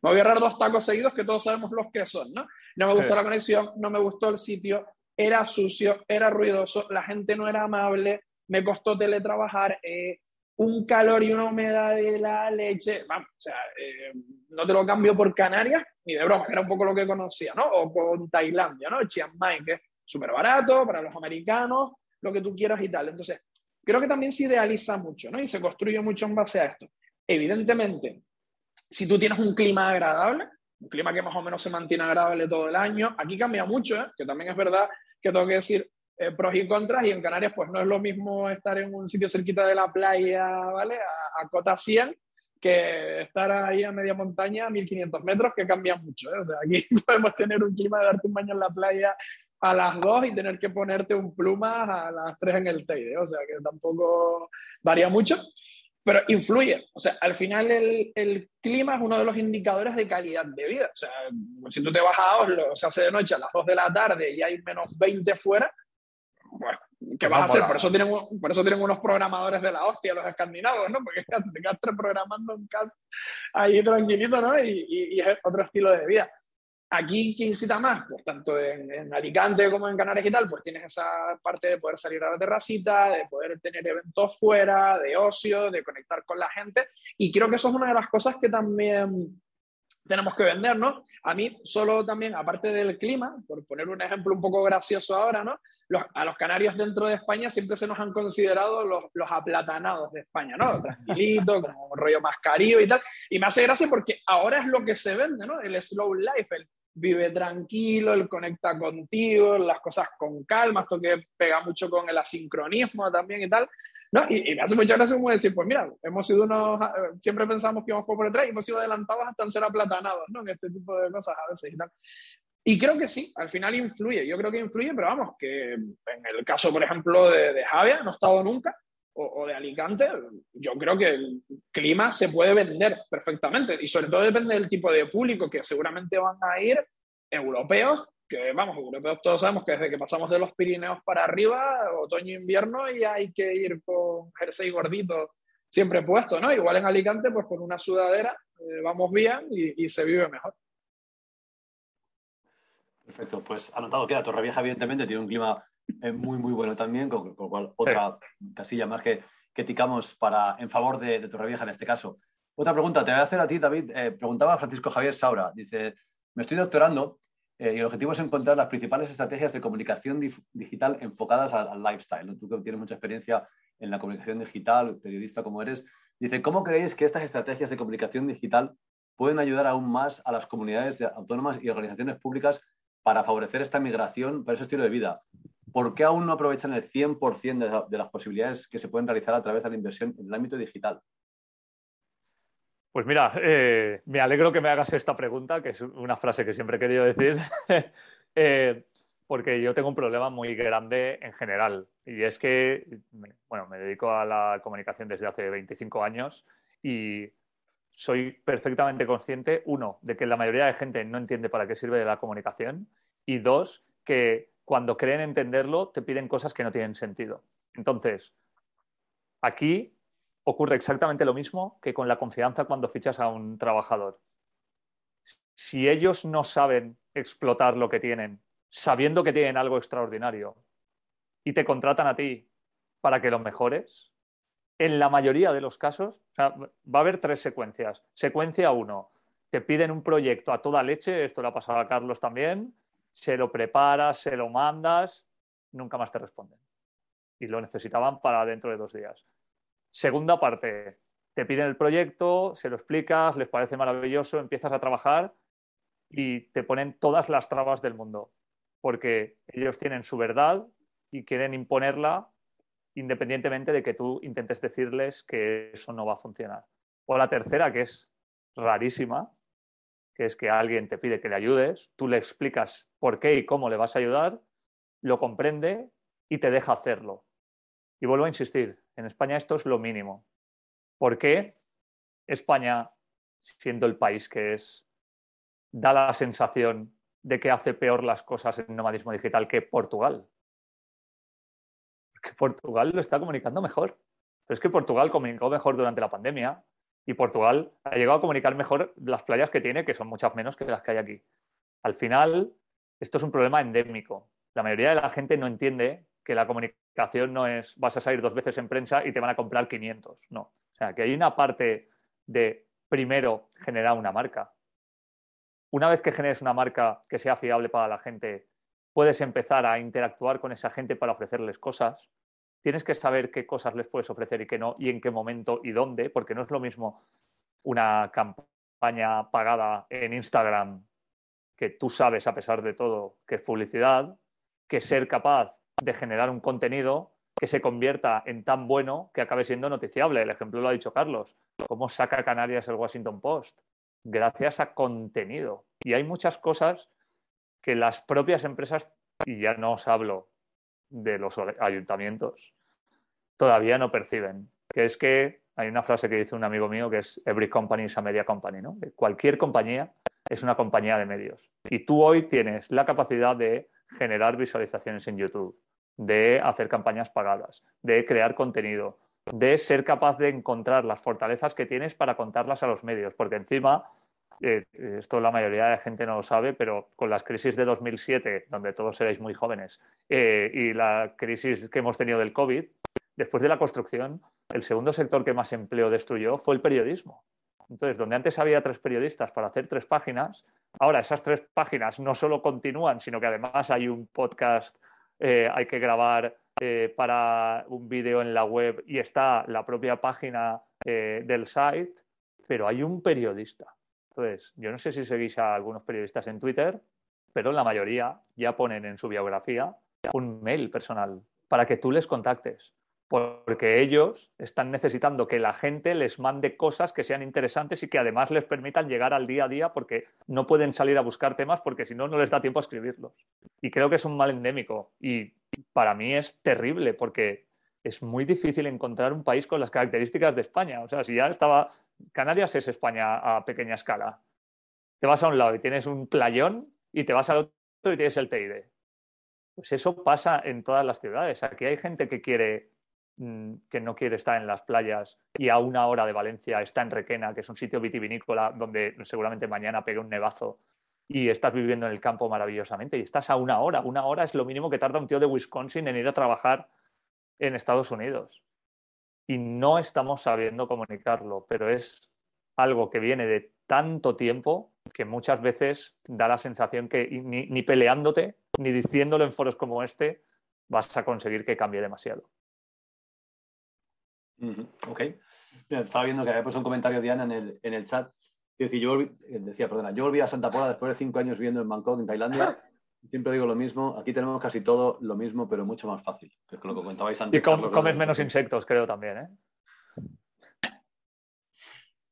Me voy a agarrar dos tacos seguidos que todos sabemos los que son, ¿no? No me gustó la conexión, no me gustó el sitio, era sucio, era ruidoso, la gente no era amable, me costó teletrabajar, eh, un calor y una humedad de la leche, vamos, o sea, eh, no te lo cambio por Canarias, ni de broma, era un poco lo que conocía, ¿no? O con Tailandia, ¿no? Chiang Mai, que es súper barato para los americanos, lo que tú quieras y tal. Entonces, creo que también se idealiza mucho, ¿no? Y se construye mucho en base a esto. Evidentemente, si tú tienes un clima agradable, un clima que más o menos se mantiene agradable todo el año, aquí cambia mucho, ¿eh? que también es verdad que tengo que decir eh, pros y contras, y en Canarias pues no es lo mismo estar en un sitio cerquita de la playa, ¿vale? A, cota 100, que estar ahí a media montaña a 1500 metros, que cambia mucho, ¿eh? O sea, aquí podemos tener un clima de darte un baño en la playa a las 2 y tener que ponerte un pluma a las 3 en el Teide, o sea, que tampoco varía mucho pero influye. O sea, al final el, el, clima es uno de los indicadores de calidad de vida. O sea, si tú te vas a Oslo, se hace de noche a las 2 de la tarde y hay menos 20 fuera, bueno, ¿qué vas a hacer? Por eso, tienen, por eso tienen unos programadores de la hostia, los escandinavos, ¿no? Porque casi te quedas programando en casa ahí tranquilito, ¿no? Y, y, y es otro estilo de vida. Aquí, ¿quién incita más? Pues tanto en, Alicante como en Canarias y tal, pues tienes esa parte de poder salir a la terracita, de poder tener eventos fuera, de ocio, de conectar con la gente. Y creo que eso es una de las cosas que también tenemos que vender, ¿no? A mí solo también, aparte del clima, por poner un ejemplo un poco gracioso ahora, ¿no? Los, a los canarios dentro de España siempre se nos han considerado los, los aplatanados de España, ¿no? Tranquilito, como rollo mascarillo y tal. Y me hace gracia porque ahora es lo que se vende, ¿no? El slow life, el vive tranquilo, él conecta contigo, las cosas con calma, esto que pega mucho con el asincronismo también y tal. ¿no? Y, me hace mucha gracia como decir, pues mira, hemos sido unos, eh, siempre pensamos que íbamos por detrás y hemos sido adelantados hasta en ser aplatanados, ¿no? En este tipo de cosas a veces y tal. Y creo que sí, al final influye, yo creo que influye, pero vamos, que en el caso, por ejemplo, de, Javier, no he estado nunca, o, de Alicante, yo creo que el clima se puede vender perfectamente y sobre todo depende del tipo de público que seguramente van a ir europeos, que vamos, europeos todos sabemos que desde que pasamos de los Pirineos para arriba, otoño invierno, y hay que ir con jersey gordito siempre puesto, ¿no? Igual en Alicante, pues con una sudadera eh, vamos bien y se vive mejor. Perfecto, pues anotado queda. Torrevieja, evidentemente, tiene un clima eh, muy, muy bueno también, con, lo cual otra casilla más que, que ticamos para, en favor de, de Torrevieja en este caso. Otra pregunta, te voy a hacer a ti, David. Eh, preguntaba Francisco Javier Saura. Dice, me estoy doctorando eh, y el objetivo es encontrar las principales estrategias de comunicación digital enfocadas al, lifestyle. Tú que tienes mucha experiencia en la comunicación digital, periodista como eres, dice, ¿cómo creéis que estas estrategias de comunicación digital pueden ayudar aún más a las comunidades autónomas y organizaciones públicas para favorecer esta migración para ese estilo de vida? ¿Por qué aún no aprovechan el 100% de las posibilidades que se pueden realizar a través de la inversión en el ámbito digital? Pues mira, eh, me alegro que me hagas esta pregunta, que es una frase que siempre he querido decir, eh, porque yo tengo un problema muy grande en general. Y es que, bueno, me dedico a la comunicación desde hace 25 años y soy perfectamente consciente, uno, de que la mayoría de gente no entiende para qué sirve la comunicación y dos, que cuando creen entenderlo te piden cosas que no tienen sentido. Entonces, aquí ocurre exactamente lo mismo que con la confianza cuando fichas a un trabajador. Si ellos no saben explotar lo que tienen, sabiendo que tienen algo extraordinario, y te contratan a ti para que lo mejores, en la mayoría de los casos, va a haber tres secuencias. Secuencia uno, te piden un proyecto a toda leche, esto le ha pasado a Carlos también, se lo preparas, se lo mandas, nunca más te responden. Y lo necesitaban para dentro de dos días. Segunda parte, te piden el proyecto, se lo explicas, les parece maravilloso, empiezas a trabajar y te ponen todas las trabas del mundo, porque ellos tienen su verdad y quieren imponerla independientemente de que tú intentes decirles que eso no va a funcionar. O la tercera, que es rarísima, que es que alguien te pide que le ayudes, tú le explicas por qué y cómo le vas a ayudar, lo comprende y te deja hacerlo. Y vuelvo a insistir, en España esto es lo mínimo. ¿Por qué España, siendo el país que es, da la sensación de que hace peor las cosas en nomadismo digital que Portugal? Porque Portugal lo está comunicando mejor. Pero es que Portugal comunicó mejor durante la pandemia y Portugal ha llegado a comunicar mejor las playas que tiene, que son muchas menos que las que hay aquí. Al final, esto es un problema endémico. La mayoría de la gente no entiende que la comunicación no es vas a salir dos veces en prensa y te van a comprar 500. No. O sea, que hay una parte de primero generar una marca. Una vez que generes una marca que sea fiable para la gente, puedes empezar a interactuar con esa gente para ofrecerles cosas. Tienes que saber qué cosas les puedes ofrecer y qué no, y en qué momento y dónde, porque no es lo mismo una campaña pagada en Instagram que tú sabes, a pesar de todo, que es publicidad, que ser capaz de generar un contenido que se convierta en tan bueno que acabe siendo noticiable. El ejemplo lo ha dicho Carlos. ¿Cómo saca Canarias el Washington Post? Gracias a contenido. Y hay muchas cosas que las propias empresas, y ya no os hablo de los ayuntamientos, todavía no perciben. Que es que hay una frase que dice un amigo mío que es Every company is a media company, ¿no? cualquier compañía es una compañía de medios. Y tú hoy tienes la capacidad de generar visualizaciones en YouTube, de hacer campañas pagadas, de crear contenido, de ser capaz de encontrar las fortalezas que tienes para contarlas a los medios, porque encima, eh, esto la mayoría de la gente no lo sabe, pero con las crisis de 2007, donde todos seréis muy jóvenes, eh, y la crisis que hemos tenido del COVID, después de la construcción, el segundo sector que más empleo destruyó fue el periodismo. Entonces, donde antes había tres periodistas para hacer tres páginas, ahora esas tres páginas no solo continúan, sino que además hay un podcast, eh, hay que grabar eh, para un vídeo en la web y está la propia página eh, del site, pero hay un periodista. Entonces, yo no sé si seguís a algunos periodistas en Twitter, pero la mayoría ya ponen en su biografía un mail personal para que tú les contactes porque ellos están necesitando que la gente les mande cosas que sean interesantes y que además les permitan llegar al día a día porque no pueden salir a buscar temas porque si no, no les da tiempo a escribirlos. Y creo que es un mal endémico y para mí es terrible porque es muy difícil encontrar un país con las características de España. O sea, si ya estaba, Canarias es España a pequeña escala. Te vas a un lado y tienes un playón y te vas al otro y tienes el TID. Pues eso pasa en todas las ciudades. Aquí hay gente que quiere Mm, que no quiere estar en las playas y a una hora de Valencia está en Requena, que es un sitio vitivinícola donde seguramente mañana pegue un nevazo. y estás viviendo en el campo maravillosamente y estás a una hora. Una hora es lo mínimo que tarda un tío de Wisconsin en ir a trabajar en Estados Unidos. Y no estamos sabiendo comunicarlo, pero es algo que viene de tanto tiempo que muchas veces da la sensación que ni, peleándote, ni diciéndolo en foros como este, vas a conseguir que cambie demasiado. Ok. estaba viendo que había puesto un comentario Diana en el, en el chat yo eh, decía, perdona, yo volví a Santa Pola después de cinco años viviendo en Bangkok, en Tailandia. Siempre digo lo mismo, aquí tenemos casi todo lo mismo, pero mucho más fácil. Que es lo que comentabais antes. Y comes menos insectos, creo también, ¿eh?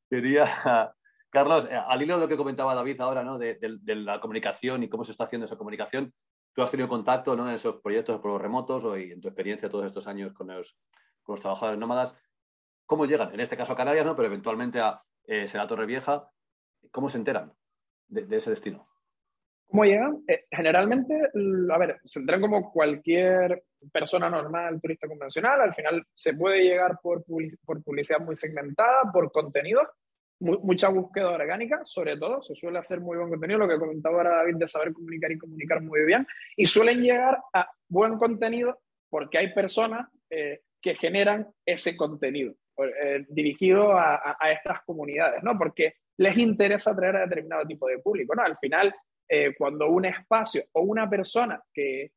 Quería, Carlos, eh, al hilo de lo que comentaba David ahora, ¿no? De, la comunicación y cómo se está haciendo esa comunicación, tú has tenido contacto ¿no? en esos proyectos por los remotos o en tu experiencia todos estos años con los, con los trabajadores nómadas. ¿Cómo llegan? En este caso a Canarias, ¿no? pero eventualmente a eh, Será Torre Vieja. ¿Cómo se enteran de, ese destino? ¿Cómo llegan? Eh, generalmente, a ver, se enteran como cualquier persona normal, turista convencional. Al final se puede llegar por, por publicidad muy segmentada, por contenido, mucha búsqueda orgánica, sobre todo. Se suele hacer muy buen contenido, lo que comentaba ahora David de saber comunicar y comunicar muy bien. Y suelen llegar a buen contenido porque hay personas eh, que generan ese contenido. Eh, dirigido a, estas comunidades, ¿no? Porque les interesa atraer a determinado tipo de público, ¿no? Al final, eh, cuando un espacio o una persona que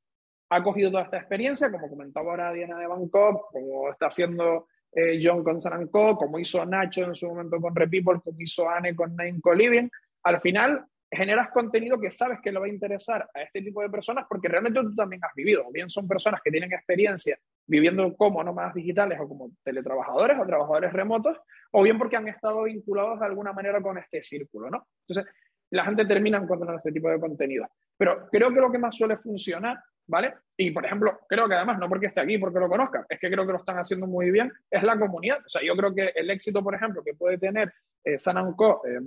ha cogido toda esta experiencia, como comentaba ahora Diana de Bangkok, como está haciendo eh, John con Sananco, como hizo Nacho en su momento con Repeople, como hizo Anne con Nine Co-Living, al final generas contenido que sabes que le va a interesar a este tipo de personas porque realmente tú también has vivido. O bien son personas que tienen experiencia viviendo como nómadas digitales o como teletrabajadores o trabajadores remotos, o bien porque han estado vinculados de alguna manera con este círculo, ¿no? Entonces, la gente termina encontrando este tipo de contenido. Pero creo que lo que más suele funcionar, ¿vale? Y, por ejemplo, creo que además, no porque esté aquí, porque lo conozca, es que creo que lo están haciendo muy bien, es la comunidad. O sea, yo creo que el éxito, por ejemplo, que puede tener eh, Sananco eh,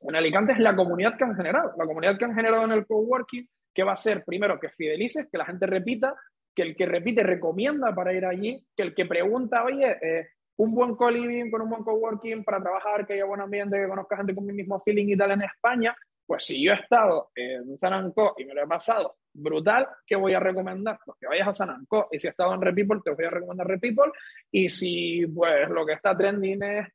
en Alicante es la comunidad que han generado, la comunidad que han generado en el coworking, que va a ser primero que fidelices, que la gente repita, que el que repite recomienda para ir allí, que el que pregunta, oye, eh, un buen co-living con un buen coworking para trabajar, que haya buen ambiente, que conozca gente con mi mismo feeling y tal en España, pues si yo he estado en San Anco y me lo he pasado brutal, ¿qué voy a recomendar? Pues que vayas a San Anco. Y si he estado en Repeople, te voy a recomendar Repeople. Y si pues lo que está trending es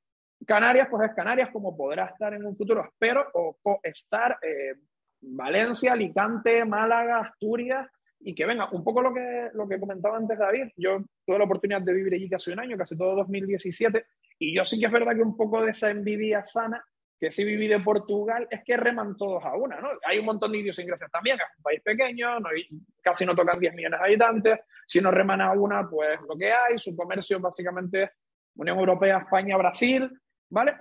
Canarias, pues es Canarias como podrá estar en un futuro, espero, o estar eh, Valencia, Alicante, Málaga, Asturias, y que venga, un poco lo que, lo que comentaba antes David, yo tuve la oportunidad de vivir allí casi un año, casi todo 2017, y yo sí que es verdad que un poco de esa envidia sana que sí viví de Portugal es que reman todos a una, ¿no? Hay un montón de idiosincrasias también, es un país pequeño, no casi no tocan 10 millones de habitantes, si no reman a una, pues lo que hay, su comercio básicamente Unión Europea, España, Brasil, ¿vale?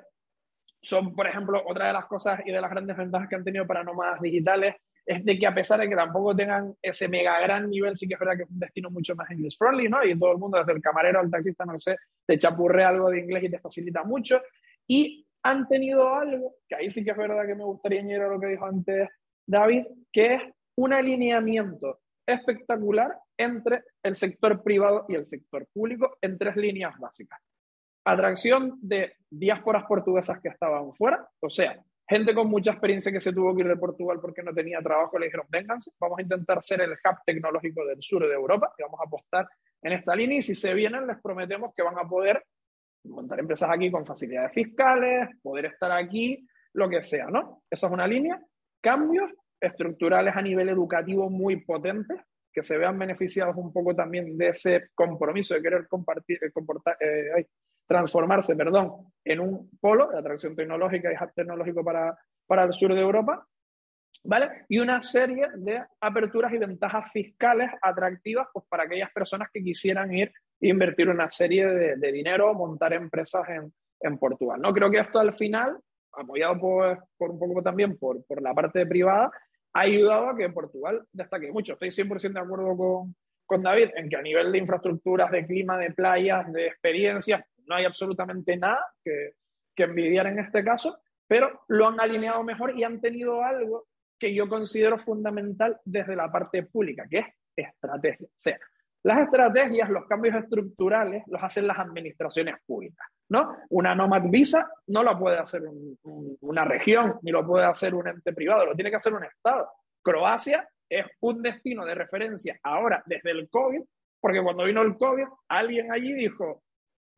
Son, por ejemplo, otra de las cosas y de las grandes ventajas que han tenido para nómadas digitales es de que a pesar de que tampoco tengan ese mega gran nivel, sí que es verdad que es un destino mucho más English friendly, ¿no? Y todo el mundo, desde el camarero al taxista, no sé, te chapurre algo de inglés y te facilita mucho. Y han tenido algo, que ahí sí que es verdad que me gustaría añadir a lo que dijo antes David, que es un alineamiento espectacular entre el sector privado y el sector público en tres líneas básicas. Atracción de diásporas portuguesas que estaban fuera, o sea, gente con mucha experiencia que se tuvo que ir de Portugal porque no tenía trabajo, le dijeron, vénganse, vamos a intentar ser el hub tecnológico del sur de Europa y vamos a apostar en esta línea y si se vienen les prometemos que van a poder montar empresas aquí con facilidades fiscales, poder estar aquí, lo que sea, ¿no? Esa es una línea. Cambios estructurales a nivel educativo muy potentes, que se vean beneficiados un poco también de ese compromiso de querer compartir, eh, comportar, eh, transformarse perdón, en un polo de atracción tecnológica y hub tecnológico para, para el sur de Europa, ¿vale? Y una serie de aperturas y ventajas fiscales atractivas pues, para aquellas personas que quisieran ir e invertir una serie de, de dinero, montar empresas en, en, Portugal. ¿no? Creo que esto al final, apoyado por, por un poco también por, por la parte privada, ha ayudado a que Portugal destaque mucho. Estoy 100% de acuerdo con, con David en que a nivel de infraestructuras, de clima, de playas, de experiencias, no hay absolutamente nada que, que envidiar en este caso, pero lo han alineado mejor y han tenido algo que yo considero fundamental desde la parte pública, que es estrategia. O sea, las estrategias, los cambios estructurales los hacen las administraciones públicas. ¿no? Una Nomad Visa no la puede hacer una región, ni lo puede hacer un ente privado, lo tiene que hacer un Estado. Croacia es un destino de referencia ahora desde el COVID, porque cuando vino el COVID, alguien allí dijo,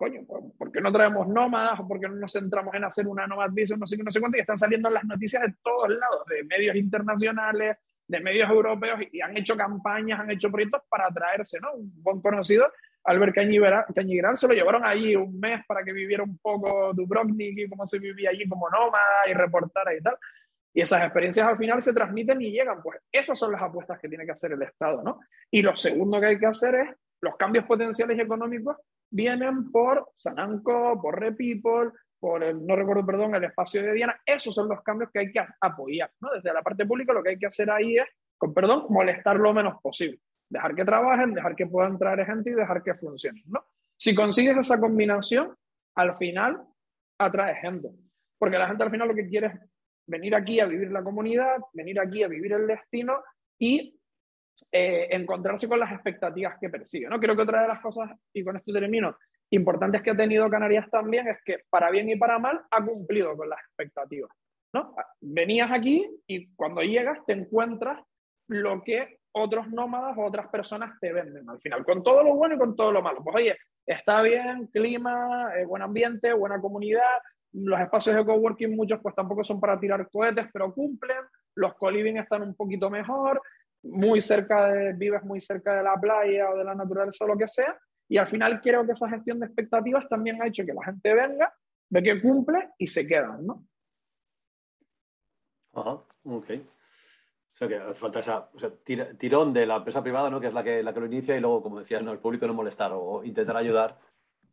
coño, ¿por qué no traemos nómadas por qué no nos centramos en hacer una Nomad Visa, no sé qué, no sé cuánto? Y están saliendo las noticias de todos lados, de medios internacionales, de medios europeos, y han hecho campañas, han hecho proyectos para traerse, ¿no? Un buen conocido Albert Cañigueral se lo llevaron allí un mes para que viviera un poco Dubrovnik y cómo se vivía allí como nómada y reportara y tal. Y esas experiencias al final se transmiten y llegan. Pues esas son las apuestas que tiene que hacer el Estado, ¿no? Y lo segundo que hay que hacer es los cambios potenciales económicos vienen por Sananco, por Repeople, por el, no recuerdo, perdón, el espacio de Diana. Esos son los cambios que hay que apoyar, ¿no? Desde la parte pública lo que hay que hacer ahí es, con perdón, molestar lo menos posible dejar que trabajen, dejar que puedan traer gente y dejar que funcionen, ¿no? Si consigues esa combinación, al final atrae gente, porque la gente al final lo que quiere es venir aquí a vivir la comunidad, venir aquí a vivir el destino y eh, encontrarse con las expectativas que persigue, ¿no? Creo que otra de las cosas, y con esto termino, importantes que ha tenido Canarias también es que para bien y para mal ha cumplido con las expectativas, ¿no? Venías aquí y cuando llegas te encuentras lo que otros nómadas o otras personas te venden al final, con todo lo bueno y con todo lo malo. Pues oye, está bien, clima, eh, buen ambiente, buena comunidad, los espacios de coworking muchos pues tampoco son para tirar cohetes, pero cumplen, los coliving están un poquito mejor, muy cerca de, vives muy cerca de la playa o de la naturaleza o lo que sea, y al final creo que esa gestión de expectativas también ha hecho que la gente venga, ve que cumple y se quedan, ¿no? Ajá, ok. O sea, que falta esa tirón de la empresa privada, ¿no? que es la que, la que lo inicia, y luego, como decías, ¿no? el público no molestar o intentar ayudar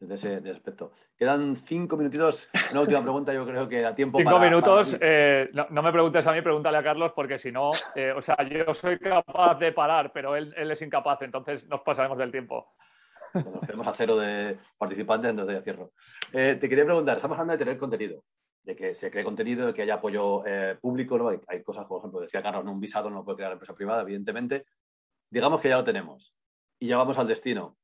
desde ese, aspecto. Quedan cinco minutitos. Una última pregunta, yo creo que da tiempo cinco minutos. Eh, no, me preguntes a mí, pregúntale a Carlos, porque si no, eh, o sea, yo soy capaz de parar, pero él, él es incapaz, entonces nos pasaremos del tiempo. Bueno, tenemos a cero de participantes, entonces ya cierro. Eh, te quería preguntar, estamos hablando de tener contenido de que se cree contenido, de que haya apoyo público. ¿no? Hay, cosas, por ejemplo, decía Carlos, un visado no lo puede crear la empresa privada, evidentemente. Digamos que ya lo tenemos y ya vamos al destino.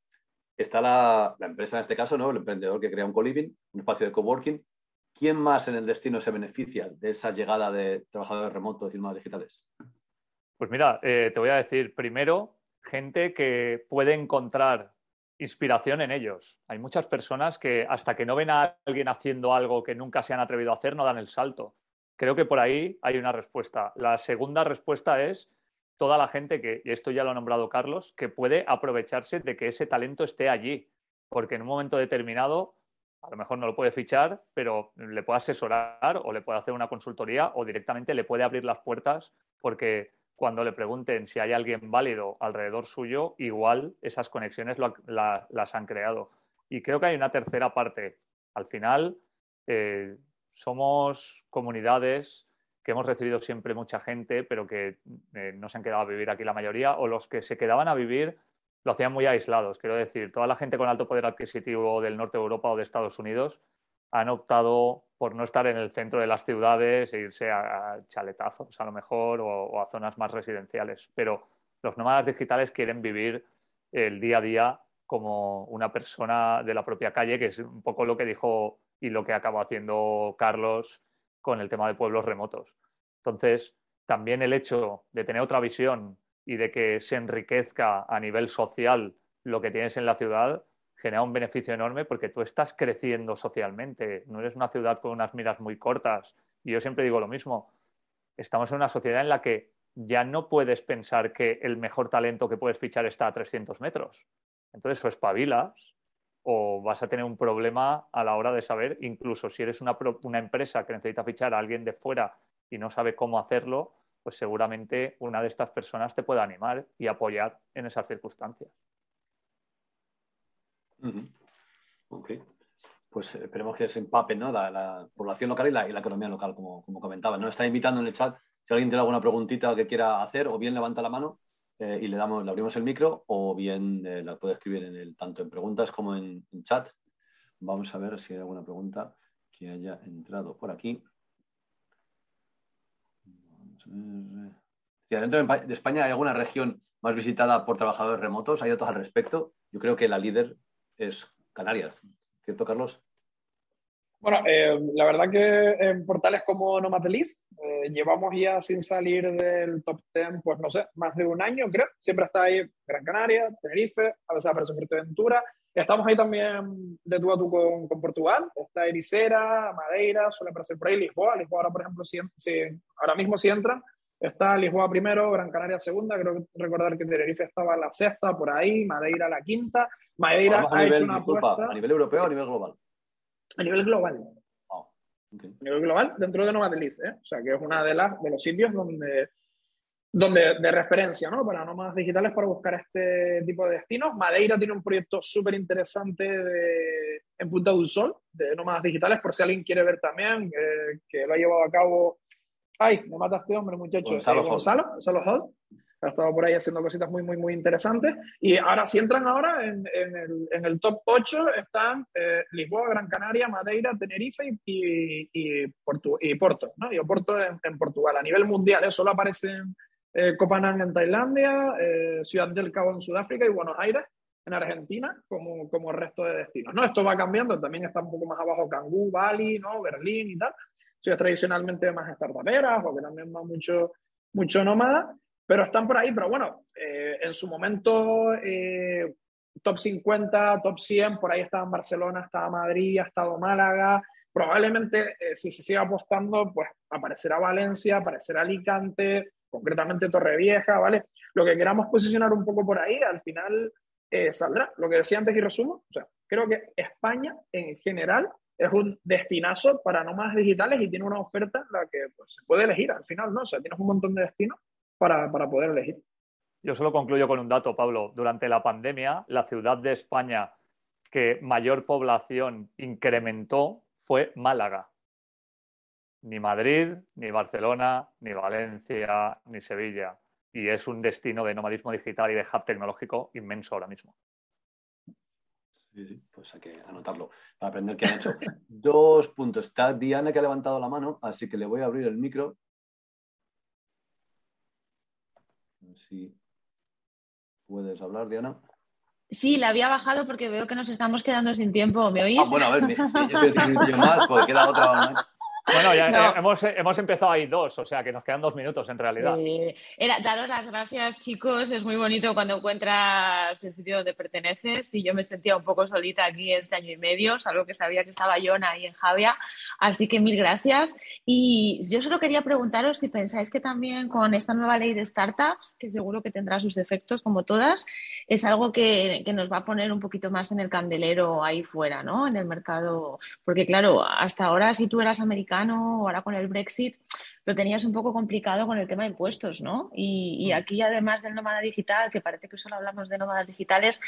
Está la, empresa en este caso, ¿no? el emprendedor que crea un co-living, un espacio de coworking. ¿Quién más en el destino se beneficia de esa llegada de trabajadores remotos y nómadas digitales? Pues mira, eh, te voy a decir, primero, gente que puede encontrar inspiración en ellos. Hay muchas personas que hasta que no ven a alguien haciendo algo que nunca se han atrevido a hacer, no dan el salto. Creo que por ahí hay una respuesta. La segunda respuesta es toda la gente que, y esto ya lo ha nombrado Carlos, que puede aprovecharse de que ese talento esté allí, porque en un momento determinado a lo mejor no lo puede fichar, pero le puede asesorar o le puede hacer una consultoría o directamente le puede abrir las puertas porque cuando le pregunten si hay alguien válido alrededor suyo, igual esas conexiones las han creado. Y creo que hay una tercera parte. Al final, eh, somos comunidades que hemos recibido siempre mucha gente, pero que eh, no se han quedado a vivir aquí la mayoría, o los que se quedaban a vivir lo hacían muy aislados. Quiero decir, toda la gente con alto poder adquisitivo del norte de Europa o de Estados Unidos han optado por no estar en el centro de las ciudades e irse a, chaletazos a lo mejor o, a zonas más residenciales. Pero los nómadas digitales quieren vivir el día a día como una persona de la propia calle, que es un poco lo que dijo y lo que acabó haciendo Carlos con el tema de pueblos remotos. Entonces, también el hecho de tener otra visión y de que se enriquezca a nivel social lo que tienes en la ciudad, genera un beneficio enorme porque tú estás creciendo socialmente, no eres una ciudad con unas miras muy cortas. Y yo siempre digo lo mismo, estamos en una sociedad en la que ya no puedes pensar que el mejor talento que puedes fichar está a 300 metros. Entonces o espabilas o vas a tener un problema a la hora de saber, incluso si eres una, empresa que necesita fichar a alguien de fuera y no sabe cómo hacerlo, pues seguramente una de estas personas te pueda animar y apoyar en esas circunstancias. Ok. Pues esperemos que se empape ¿no? la, población local y la, economía local, como, como comentaba. Nos está invitando en el chat si alguien tiene alguna preguntita que quiera hacer, o bien levanta la mano eh, y le, damos, le abrimos el micro, o bien eh, la puede escribir en el, tanto en preguntas como en, chat. Vamos a ver si hay alguna pregunta que haya entrado por aquí. Si adentro de España hay alguna región más visitada por trabajadores remotos, hay datos al respecto. Yo creo que la líder es Canarias, ¿cierto, Carlos? Bueno, eh, la verdad que en portales como Nomadelis eh, llevamos ya sin salir del top 10, pues no sé, más de un año creo. Siempre está ahí Gran Canaria, Tenerife, a veces aparece Fuerteventura. Estamos ahí también de tú a tú con, con Portugal. Está Ericera, Madeira, suele aparecer por ahí Lisboa. Lisboa ahora, por ejemplo, si, si, ahora mismo si entran, está Lisboa primero, Gran Canaria segunda. Creo recordar que Tenerife estaba la sexta, por ahí, Madeira la quinta. Madeira ha nivel, hecho una apuesta. ¿A nivel europeo o a nivel global? A nivel global. Oh, okay. A nivel global, dentro de Nomadeliz, ¿eh? O sea, que es una de, las, de los sitios donde, donde de referencia, ¿no? Para nómadas digitales para buscar este tipo de destinos. Madeira tiene un proyecto súper interesante en Punta del Sol de nómadas digitales, por si alguien quiere ver también, eh, que lo ha llevado a cabo. Ay, me mata este hombre, muchacho. Gonzalo, eh, Gonzalo, Gonzalo Hall ha estado por ahí haciendo cositas muy, muy, muy interesantes. Y ahora, si entran ahora en, en, el, en el, top 8, están eh, Lisboa, Gran Canaria, Madeira, Tenerife y, y, Porto, y Porto, ¿no? Y Porto en, en, Portugal. A nivel mundial, ¿eh? solo aparecen eh, Copenhague en Tailandia, eh, Ciudad del Cabo en Sudáfrica y Buenos Aires en Argentina, como, como resto de destinos. ¿no? Esto va cambiando, también está un poco más abajo Cangú, Bali, ¿no? Berlín y tal. Ciudades tradicionalmente más startuperas, porque también va mucho, mucho nómada pero están por ahí, pero bueno, eh, en su momento eh, top 50, top 100, por ahí estaba en Barcelona, estaba Madrid, ha estado Málaga, probablemente eh, si se sigue apostando, pues aparecerá Valencia, aparecerá Alicante, concretamente Torrevieja, ¿vale? Lo que queramos posicionar un poco por ahí, al final saldrá. Lo que decía antes y resumo, creo que España en general es un destinazo para nómadas digitales y tiene una oferta en la que pues, se puede elegir al final, ¿no? O sea, tienes un montón de destinos para, para poder elegir. Yo solo concluyo con un dato, Pablo. Durante la pandemia, la ciudad de España que mayor población incrementó fue Málaga. Ni Madrid, ni Barcelona, ni Valencia, ni Sevilla. Y es un destino de nomadismo digital y de hub tecnológico inmenso ahora mismo. Sí, pues hay que anotarlo para aprender qué han hecho. Dos puntos. Está Diana que ha levantado la mano, así que le voy a abrir el micro si puedes hablar, Diana. Sí, la había bajado porque veo que nos estamos quedando sin tiempo. ¿Me oís? Ah, bueno, a ver, yo estoy diciendo más, porque queda otra. Bueno, ya no. hemos, hemos, empezado ahí dos, o sea que nos quedan dos minutos en realidad. Eh, era, daros las gracias, chicos. Es muy bonito cuando encuentras el sitio donde perteneces. Y yo me sentía un poco solita aquí este año y medio, salvo que sabía que estaba John ahí en Javia. Así que mil gracias. Y yo solo quería preguntaros si pensáis que también con esta nueva ley de startups, que seguro que tendrá sus defectos como todas, es algo que, que nos va a poner un poquito más en el candelero ahí fuera, ¿no? En el mercado. Porque claro, hasta ahora si tú eras americano, ahora con el Brexit, lo tenías un poco complicado con el tema de impuestos, ¿no? Y, y aquí, además del nómada digital, que parece que solo hablamos de nómadas digitales,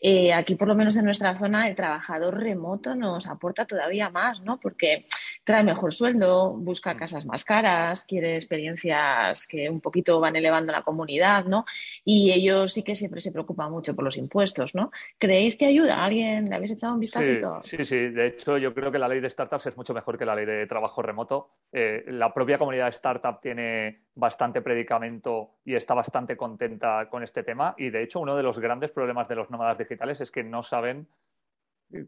eh, aquí por lo menos en nuestra zona el trabajador remoto nos aporta todavía más, ¿no? Porque trae mejor sueldo, busca casas más caras, quiere experiencias que un poquito van elevando la comunidad, ¿no? Y ellos sí que siempre se preocupan mucho por los impuestos, ¿no? ¿Creéis que ayuda? ¿Alguien le habéis echado un vistazo? Sí, sí, sí. De hecho, yo creo que la ley de startups es mucho mejor que la ley de trabajo remoto. Eh, la propia comunidad de startup tiene bastante predicamento y está bastante contenta con este tema. Y de hecho, uno de los grandes problemas de los nómadas digitales es que no saben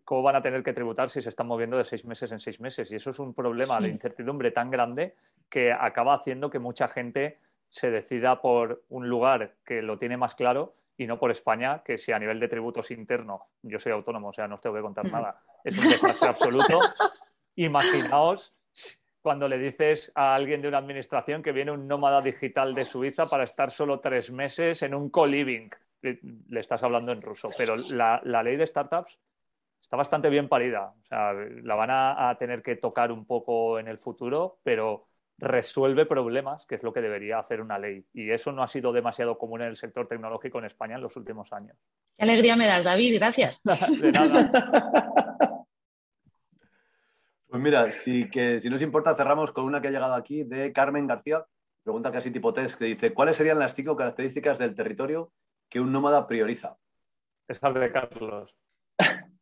cómo van a tener que tributar si se están moviendo de seis meses en seis meses. Y eso es un problema sí. de incertidumbre tan grande que acaba haciendo que mucha gente se decida por un lugar que lo tiene más claro y no por España, que si a nivel de tributos interno, yo soy autónomo, o sea, no os tengo que contar nada, es un desastre absoluto. Imaginaos cuando le dices a alguien de una administración que viene un nómada digital de Suiza para estar solo tres meses en un co-living. Le estás hablando en ruso, pero la, la ley de startups está bastante bien parida. O sea, la van a, a, tener que tocar un poco en el futuro, pero resuelve problemas, que es lo que debería hacer una ley. Y eso no ha sido demasiado común en el sector tecnológico en España en los últimos años. Qué alegría me das, David. Gracias. De nada. Pues mira, si, que, si nos importa, cerramos con una que ha llegado aquí de Carmen García. Pregunta casi tipo test, que dice, ¿cuáles serían las cinco características del territorio que un nómada prioriza? Esa de Carlos.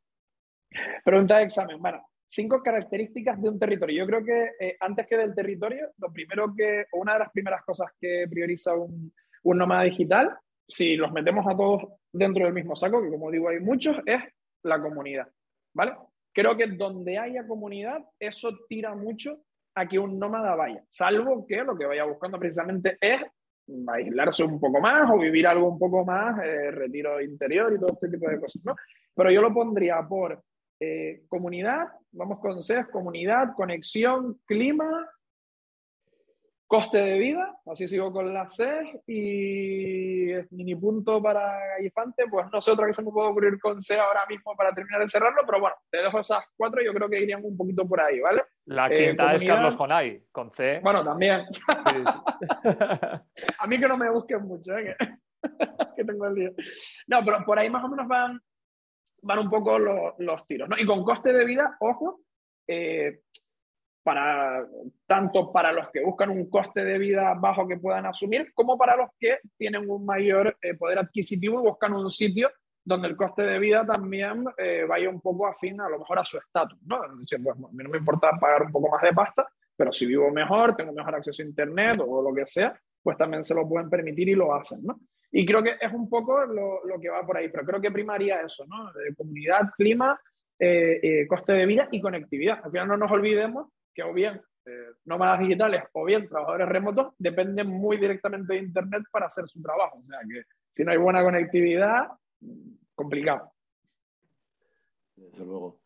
Pregunta de examen. Bueno, cinco características de un territorio. Yo creo que eh, antes que del territorio, lo primero que, o una de las primeras cosas que prioriza un, un nómada digital, si los metemos a todos dentro del mismo saco, que como digo hay muchos, es la comunidad. ¿Vale? Creo que donde haya comunidad, eso tira mucho a que un nómada vaya, salvo que lo que vaya buscando precisamente es aislarse un poco más o vivir algo un poco más, eh, retiro interior y todo este tipo de cosas, ¿no? Pero yo lo pondría por eh, comunidad, vamos con CES, comunidad, conexión, clima, coste de vida, así sigo con la C y mini punto para Gallifante, pues no sé otra que se me puede ocurrir con C ahora mismo para terminar de cerrarlo, pero bueno, te dejo esas cuatro, yo creo que irían un poquito por ahí, ¿vale? La eh, quinta es Carlos Jonay, con C. Bueno, también. A mí que no me busquen mucho, ¿eh? que, tengo el día. No, pero por ahí más o menos van, van un poco los, los tiros, ¿no? Y con coste de vida, ojo, eh, para, tanto para los que buscan un coste de vida bajo que puedan asumir, como para los que tienen un mayor eh, poder adquisitivo y buscan un sitio donde el coste de vida también eh, vaya un poco afín a lo mejor a su estatus. ¿no? Pues, a mí no me importa pagar un poco más de pasta, pero si vivo mejor, tengo mejor acceso a Internet o lo que sea, pues también se lo pueden permitir y lo hacen. ¿no? Y creo que es un poco lo, lo que va por ahí, pero creo que primaría eso, ¿no? De comunidad, clima, eh, coste de vida y conectividad. Al final no nos olvidemos que o bien eh, nómadas digitales o bien trabajadores remotos dependen muy directamente de Internet para hacer su trabajo. O sea que si no hay buena conectividad, complicado. Desde luego.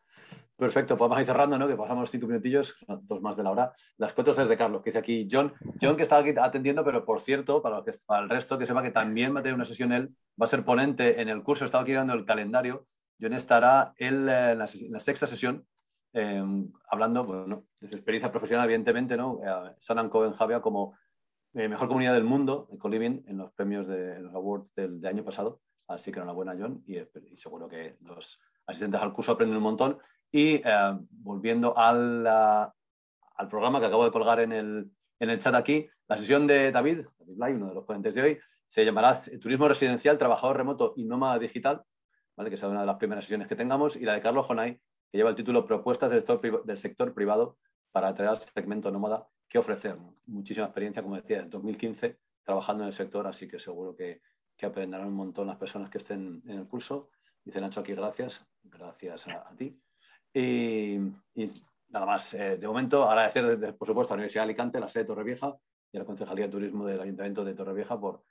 Perfecto, podemos ir cerrando, ¿no? Que pasamos cinco minutillos, dos más de la hora. Las cuatro de Carlos, que dice aquí John. John que estaba aquí atendiendo, pero por cierto, para, que, para el resto, que sepa que también va a tener una sesión él, va a ser ponente en el curso, estaba aquí dando el calendario. John estará en la sexta sesión Em, hablando bueno, de su experiencia profesional, evidentemente, ¿no? Eh, Sanan Cohen Javia como eh, mejor comunidad del mundo, Coliving, en los premios de los awards del, año pasado. Así que enhorabuena, John, y, y, seguro que los asistentes al curso aprenden un montón. Y eh, volviendo al, al programa que acabo de colgar en el, en el chat aquí, la sesión de David, David Blay, uno de los ponentes de hoy, se llamará Turismo Residencial, Trabajador Remoto y Nómada Digital, ¿vale? que será una de las primeras sesiones que tengamos, y la de Carlos Jonay, que lleva el título Propuestas del sector, privado para atraer al segmento nómada que ofrecer. Muchísima experiencia, como decía, en 2015 trabajando en el sector, así que seguro que, que, aprenderán un montón las personas que estén en el curso. Dice Nacho aquí, gracias, gracias a, ti. Y, nada más, eh, de momento agradecer, por supuesto, a la Universidad de Alicante, la sede de Torrevieja y a la Concejalía de Turismo del Ayuntamiento de Torrevieja por,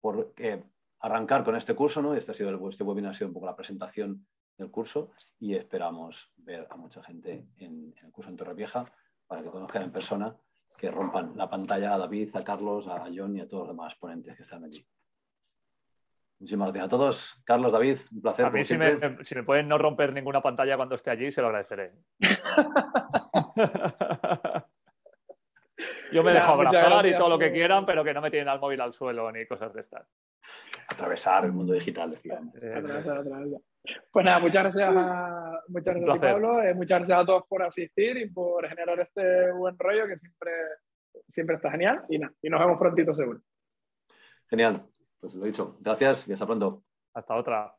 por eh, arrancar con este curso. ¿no? Este, ha sido este webinar ha sido un poco la presentación del curso y esperamos ver a mucha gente en, el curso en Torrevieja para que conozcan en persona, que rompan la pantalla a David, a Carlos, a John y a todos los demás ponentes que están allí. Muchísimas gracias a todos. Carlos, David, un placer. A mí, si me, si me, pueden no romper ninguna pantalla cuando esté allí, se lo agradeceré. Yo me dejo abrazar y todo lo que quieran, pero que no me tienen al móvil al suelo ni cosas de estas. Atravesar el mundo digital, decía. Pues nada, muchas gracias a, muchas gracias Pablo, eh, muchas gracias a todos por asistir y por generar este buen rollo que siempre, siempre está genial. Y, nada, y nos vemos prontito seguro. Genial, pues lo dicho. Gracias y hasta pronto. Hasta otra.